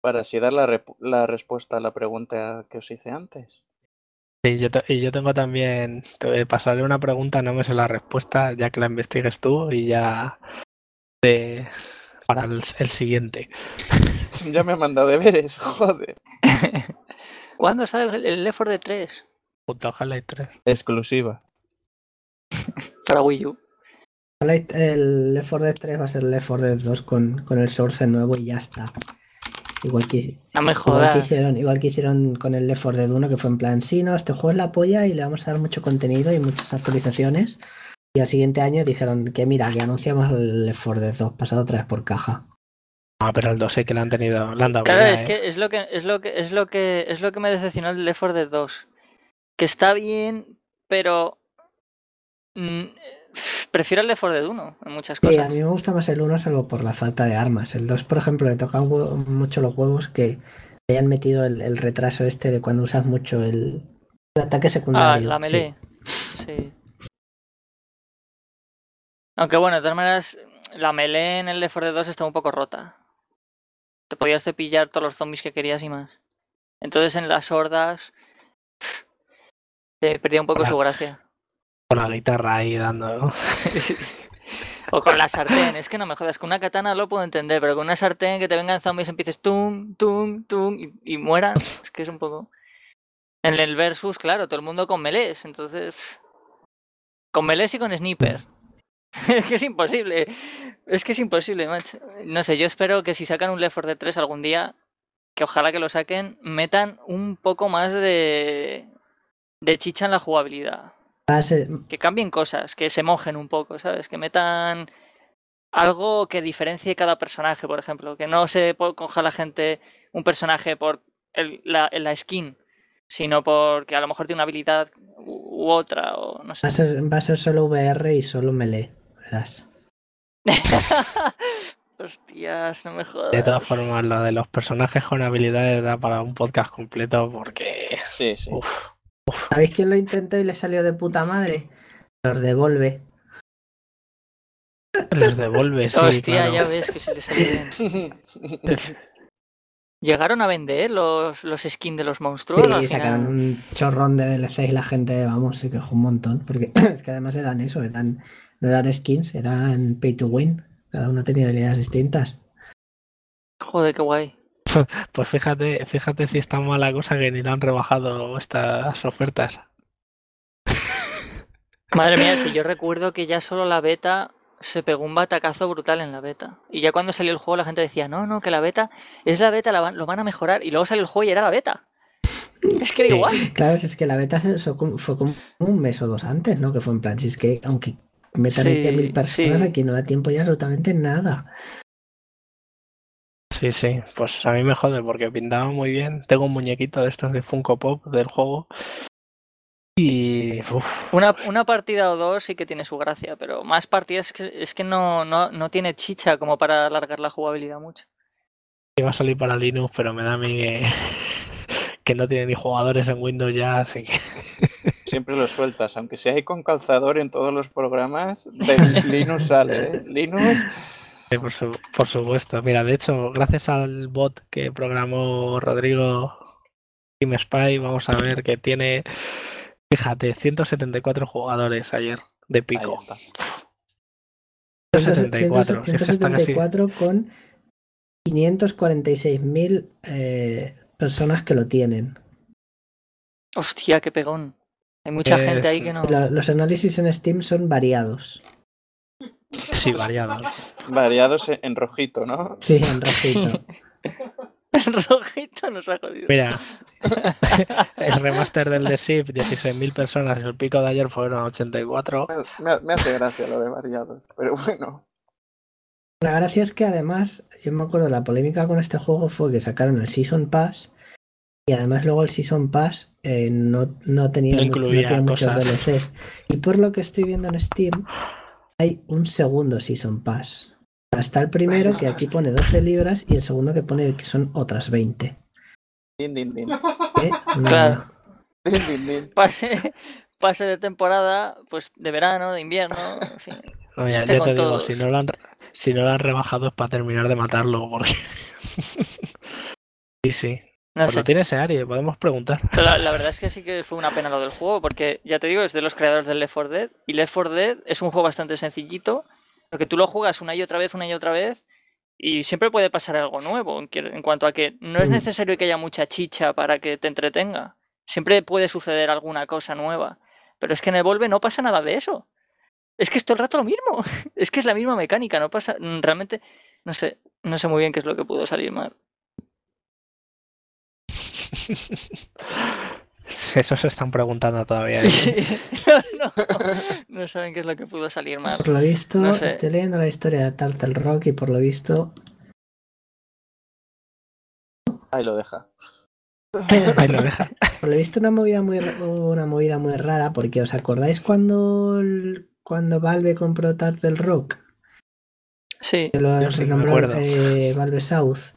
para así dar la, la respuesta a la pregunta que os hice antes. Sí, yo te- y yo tengo también. Te pasaré una pregunta, no me sé la respuesta, ya que la investigues tú y ya. te- para el, el siguiente. ya me han mandado deberes, joder. ¿Cuándo sale el- el Left 4 Dead 3? Junto a Half-Life 3. Exclusiva. Para Wii U. El Left 4 Dead 3 va a ser el Left 4 Dead 2 con, con el source nuevo y ya está. Igual que, No me igual que hicieron, igual que hicieron con el Left 4 Dead 1, que fue en plan, sí, no, este juego es la polla y le vamos a dar mucho contenido y muchas actualizaciones. Y al siguiente año dijeron que mira, que anunciamos el Left 4 Dead 2 pasado otra vez por caja. Ah, pero el 2 sí que le han tenido. Le han dado Claro, es ¿eh? que es lo que es lo que es lo que es lo que me decepcionó el Left 4 Dead 2. Que está bien, pero mm, prefiero el Left 4 Dead 1 en muchas Sí, a cosas. mí me gusta más el 1 salvo por la falta de armas. El 2, por ejemplo, le toca un hue- mucho los huevos que hayan metido el, el retraso este de cuando usas mucho el, el ataque Ah, secundario. la sí. melee. Sí. Aunque bueno, de todas maneras, la melee en el Left 4 Dead 2 está un poco rota. Te podías cepillar todos los zombies que querías y más. Entonces en las hordas te perdía un poco su gracia. Con la guitarra ahí dando. O con la sartén, es que no me jodas, con una katana lo puedo entender, pero con una sartén que te vengan zombies y empieces tum, tum, tum y, y mueran, es que es un poco... En el versus, claro, todo el mundo con melés, entonces... Con melés y con sniper. es que es imposible, es que es imposible, macho. No sé, yo espero que si sacan un Left 4 Dead 3 algún día, que ojalá que lo saquen, metan un poco más de... de chicha en la jugabilidad Ser- que cambien cosas, que se mojen un poco, ¿sabes? Que metan algo que diferencie cada personaje, por ejemplo. Que no se coja la gente un personaje por el- la, la skin, sino porque a lo mejor tiene una habilidad u, u otra, o no va, sé. a ser, va a ser solo VR y solo melee. Verás. Hostias, no me jodas. De todas formas, lo de los personajes con habilidades da para un podcast completo porque. Sí, sí. Uf, ¿Sabéis quién lo intentó y le salió de puta madre? Los devuelve. les devuelve, sí, Hostia, claro. ya ves que se les salió bien. Llegaron a vender los, los skins de los monstruos. Sí, al sacaron final? un chorrón de DLC y la gente, vamos, se quejó un montón. Porque es que además eran eso, eran, no eran skins, eran pay to win. Cada uno tenía habilidades distintas. Joder, qué guay. Pues fíjate, fíjate si está mala cosa que ni le han rebajado estas ofertas. Madre mía, si yo recuerdo que ya solo la beta se pegó un batacazo brutal en la beta. Y ya cuando salió el juego la gente decía, no, no, que la beta es la beta, la van- lo van a mejorar. Y luego salió el juego y era la beta. Es que era igual. Claro, si es que la beta fue como un mes o dos antes, ¿no? Que fue en plan, si es que aunque metan Sí, 20.000 personas, sí. aquí no da tiempo ya absolutamente nada. Sí, sí, pues a mí me jode porque pintaba muy bien. Tengo un muñequito de estos de Funko Pop del juego. Y. uf, Una, una partida o dos sí que tiene su gracia, pero más partidas es que, es que no, no, no tiene chicha como para alargar la jugabilidad mucho. iba a salir para Linux, pero me da a mí que, que no tiene ni jugadores en Windows ya, así que. Siempre lo sueltas, aunque sea ahí con calzador en todos los programas, de Linux sale, ¿eh? Linux. Sí, por, su- por supuesto. Mira, de hecho, gracias al bot que programó Rodrigo Team Spy, vamos a ver que tiene, fíjate, 174 jugadores ayer de Ahí pico. está. 174, si es que está casi- 174 con 546.000 eh, personas que lo tienen. Hostia, qué pegón. Hay mucha Es- gente ahí que no. La- los análisis en Steam son variados. Sí, variados. Variados en- en rojito, ¿no? Sí, en rojito. El rojito nos ha jodido. Mira, el remaster del The Shift, 16.000 personas, el pico de ayer fueron 84. Me, me hace gracia lo de variados, pero bueno. La gracia es que además, yo me acuerdo, la polémica con este juego fue que sacaron el Season Pass y además luego el Season Pass eh, no, no tenía, No incluía tenía muchos. DLCs. Y por lo que estoy viendo en Steam, hay un segundo Season Pass. Está el primero que aquí pone 12 libras y el segundo que pone que son otras 20. Din, din, din. ¿eh? No, Claro. no. Din, din, din. Pase, pase de temporada, pues de verano, de invierno, en fin. No, ya, Te ya con te digo, todos. si no, lo han, si no lo han rebajado es para terminar de matarlo. Porque... sí, sí. No Pues sé. lo tiene ese Ari, podemos preguntar. La, la verdad es que sí que fue una pena lo del juego, porque ya te digo, es de los creadores del Left 4 Dead, y Left 4 Dead es un juego bastante sencillito, porque tú lo juegas una y otra vez, una y otra vez, y siempre puede pasar algo nuevo, en, cuanto a que no es Mm. necesario que haya mucha chicha para que te entretenga. Siempre puede suceder alguna cosa nueva, pero es que en Evolve no pasa nada de eso. Es que es todo el rato lo mismo, es que es la misma mecánica, no pasa, realmente, no sé, no sé muy bien qué es lo que pudo salir mal. Eso se están preguntando todavía. ¿eh? no, no, no saben qué es lo que pudo salir mal. Por lo visto, No sé. estoy leyendo la historia de Turtle Rock y por lo visto Ahí lo deja. Ahí lo deja. Por lo visto una movida muy una movida muy rara porque os acordáis cuando cuando Valve compró Turtle Rock Sí, que lo sí renombró eh, Valve South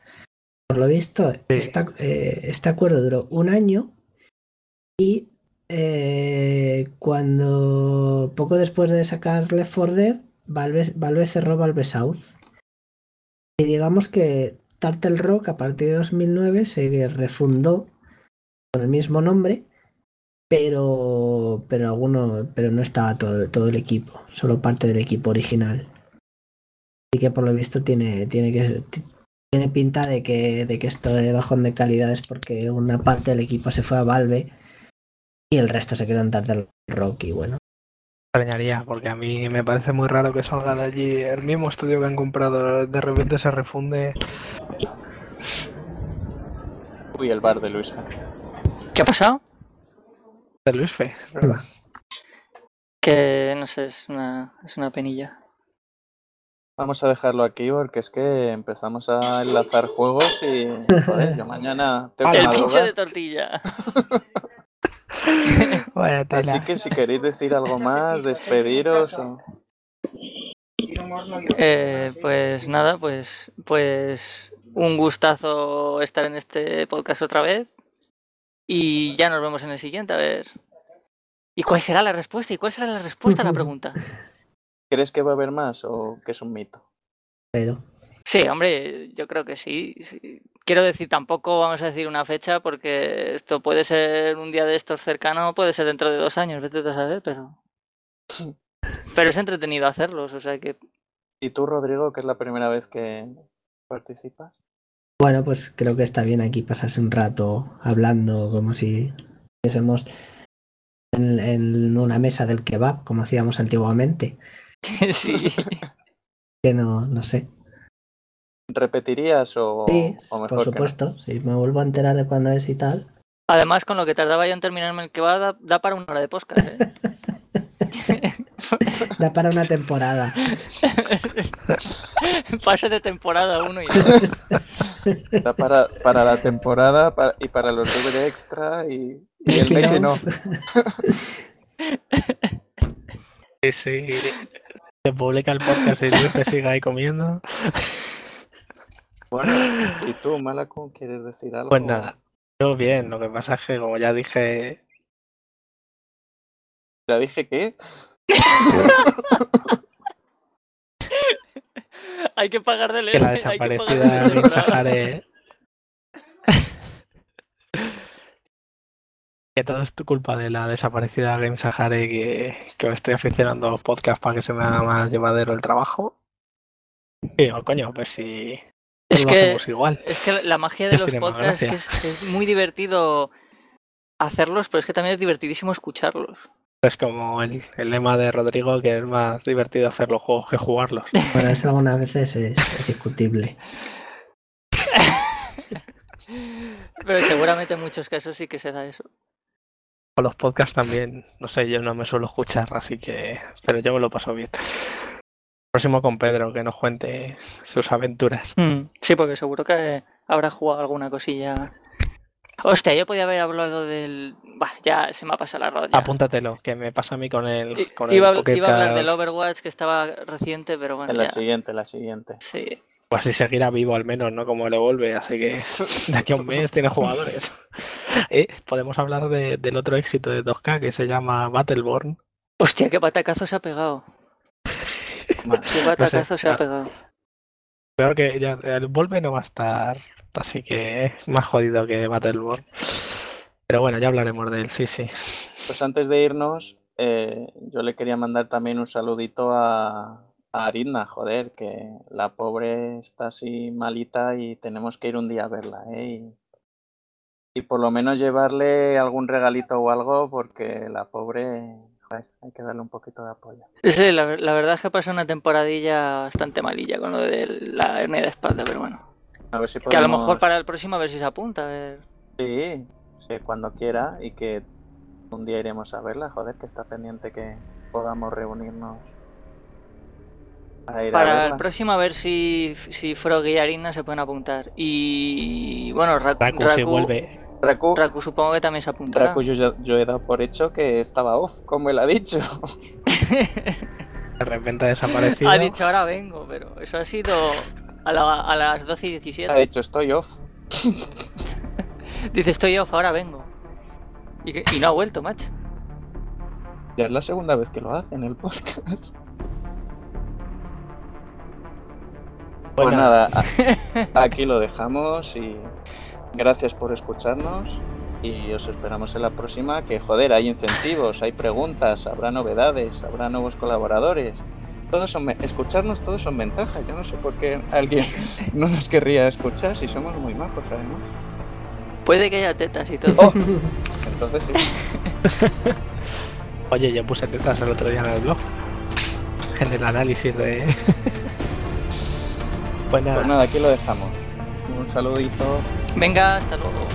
por lo visto esta- eh, este acuerdo duró un año y eh, cuando poco después de sacar Left 4 Dead Valve, Valve cerró Valve South. Y digamos que Turtle Rock a partir de 2009 se refundó con el mismo nombre, pero pero alguno, pero no estaba todo, todo el equipo, solo parte del equipo original. Y que por lo visto tiene, tiene que tiene pinta de que, de que esto de bajón de calidad es porque una parte del equipo se fue a Valve y el resto se quedó en Turtle Rock y bueno. extrañaría, porque a mí me parece muy raro que salga de allí el mismo estudio que han comprado, de repente se refunde. Uy, el bar de Luis Fe. ¿Qué ha pasado? De Luis Fe, ¿verdad? Que no sé, es una, es una penilla. Vamos a dejarlo aquí porque es que empezamos a enlazar juegos y joder, yo mañana tengo que El pinche de tortilla. Vaya tela. Así que si queréis decir algo más, despediros o... Eh, pues nada, pues, pues un gustazo estar en este podcast otra vez. Y ya nos vemos en el siguiente, a ver. ¿Y cuál será la respuesta? ¿Y cuál será la respuesta a la pregunta? ¿Crees que va a haber más o que es un mito? Pero Sí, hombre, yo creo que sí, sí. Quiero decir, tampoco vamos a decir una fecha porque esto puede ser un día de estos cercano, puede ser dentro de dos años, vete a saber, pero... Pero es entretenido hacerlos, o sea que... ¿Y tú, Rodrigo, que es la primera vez que participas? bueno, pues creo que está bien aquí pasarse un rato hablando como si estuviésemos en, en una mesa del kebab, como hacíamos antiguamente. sí. Que no, no sé. ¿Repetirías o, Sí, o mejor por que no? supuesto. Si me vuelvo a enterar de cuándo es y tal. Además, con lo que tardaba yo en terminarme el que va, da, da para una hora de podcast, ¿eh? Da para una temporada. Pase de temporada uno y dos. Está para, para la temporada y para los DVD extra y, y el making of. Sí, sí. Se publica el podcast y Luis Fe sigue ahí comiendo. Bueno, ¿y tú, Malaco, quieres decir algo? Pues nada, yo bien, lo que pasa es que como ya dije, ¿Ya dije qué? Hay que pagar de que leer. la que de desaparecida leer, Lin que todo es tu culpa de la desaparecida Game Sahare que, que me estoy aficionando a los podcasts para que se me haga más llevadero el trabajo. Y digo, coño, pues si Es lo que, hacemos igual. es que la magia de los podcasts es que es, es muy divertido hacerlos, pero es que también es divertidísimo escucharlos. Es como el, el lema de Rodrigo, que es más divertido hacer los juegos que jugarlos. Bueno, eso algunas veces es, es discutible. Pero seguramente en muchos casos sí que se da eso. Con los podcasts también, no sé, yo no me suelo escuchar, así que. Pero yo me lo paso bien. Próximo con Pedro, que nos cuente sus aventuras. Mm, Sí, porque seguro que habrá jugado alguna cosilla. Hostia, yo podía haber hablado del. Bah, ya se me ha pasado la rodilla. Apúntatelo, que me pasa a mí con el, con el iba, Pocket iba a hablar del Overwatch que estaba reciente, pero bueno. En la ya. siguiente, la siguiente. Sí. Pues si seguirá vivo al menos, ¿no? Como le vuelve, así que de aquí a un mes tiene jugadores. Eh, Podemos hablar de- del otro éxito de 2K que se llama Battleborn. Hostia, qué patacazo se ha pegado. Qué patacazo se ha ah, pegado. Peor que ya el Volve no va a estar, así que es más jodido que Battleborn. Pero bueno, ya hablaremos de él, sí, sí. Pues antes de irnos, eh, yo le quería mandar también un saludito a, a Aritna, joder, que la pobre está así malita y tenemos que ir un día a verla, ¿eh? Y, y por lo menos llevarle algún regalito o algo, porque la pobre, joder, hay que darle un poquito de apoyo. Sí, la, ver- la verdad es que pasó una temporadilla bastante malilla con lo de la hernia de espalda, pero bueno. A ver si Que a lo podemos- mejor para el próximo a ver si se apunta. A ver. Sí, sí, cuando quiera y que un día iremos a verla, joder, que está pendiente que podamos reunirnos para el próximo a ver si, si Froggy y Arina se pueden apuntar. Y bueno, Raku, Raku- vuelve. Raku, Raku supongo que también se apuntará. Raku, yo, yo he dado por hecho que estaba off, como él ha dicho. De repente ha desaparecido. ha dicho ahora vengo, pero eso ha sido a, la- a las 12 y Ha 17. dicho estoy off. Dice estoy off, ahora vengo. Y, que- y no ha vuelto, macho. Ya es la segunda vez que lo hace en el podcast. Pues, Pues nada, aquí lo dejamos y gracias por escucharnos y os esperamos en la próxima que joder, hay incentivos, hay preguntas, habrá novedades, habrá nuevos colaboradores. Todos son, escucharnos todos son ventajas. Yo no sé por qué alguien no nos querría escuchar si somos muy majos además. Puede que haya tetas y todo. Oh, entonces sí. Oye, yo puse tetas el otro día en el blog. En el análisis de. Pues nada. Pues nada, aquí lo dejamos. Un saludito. Venga, hasta luego.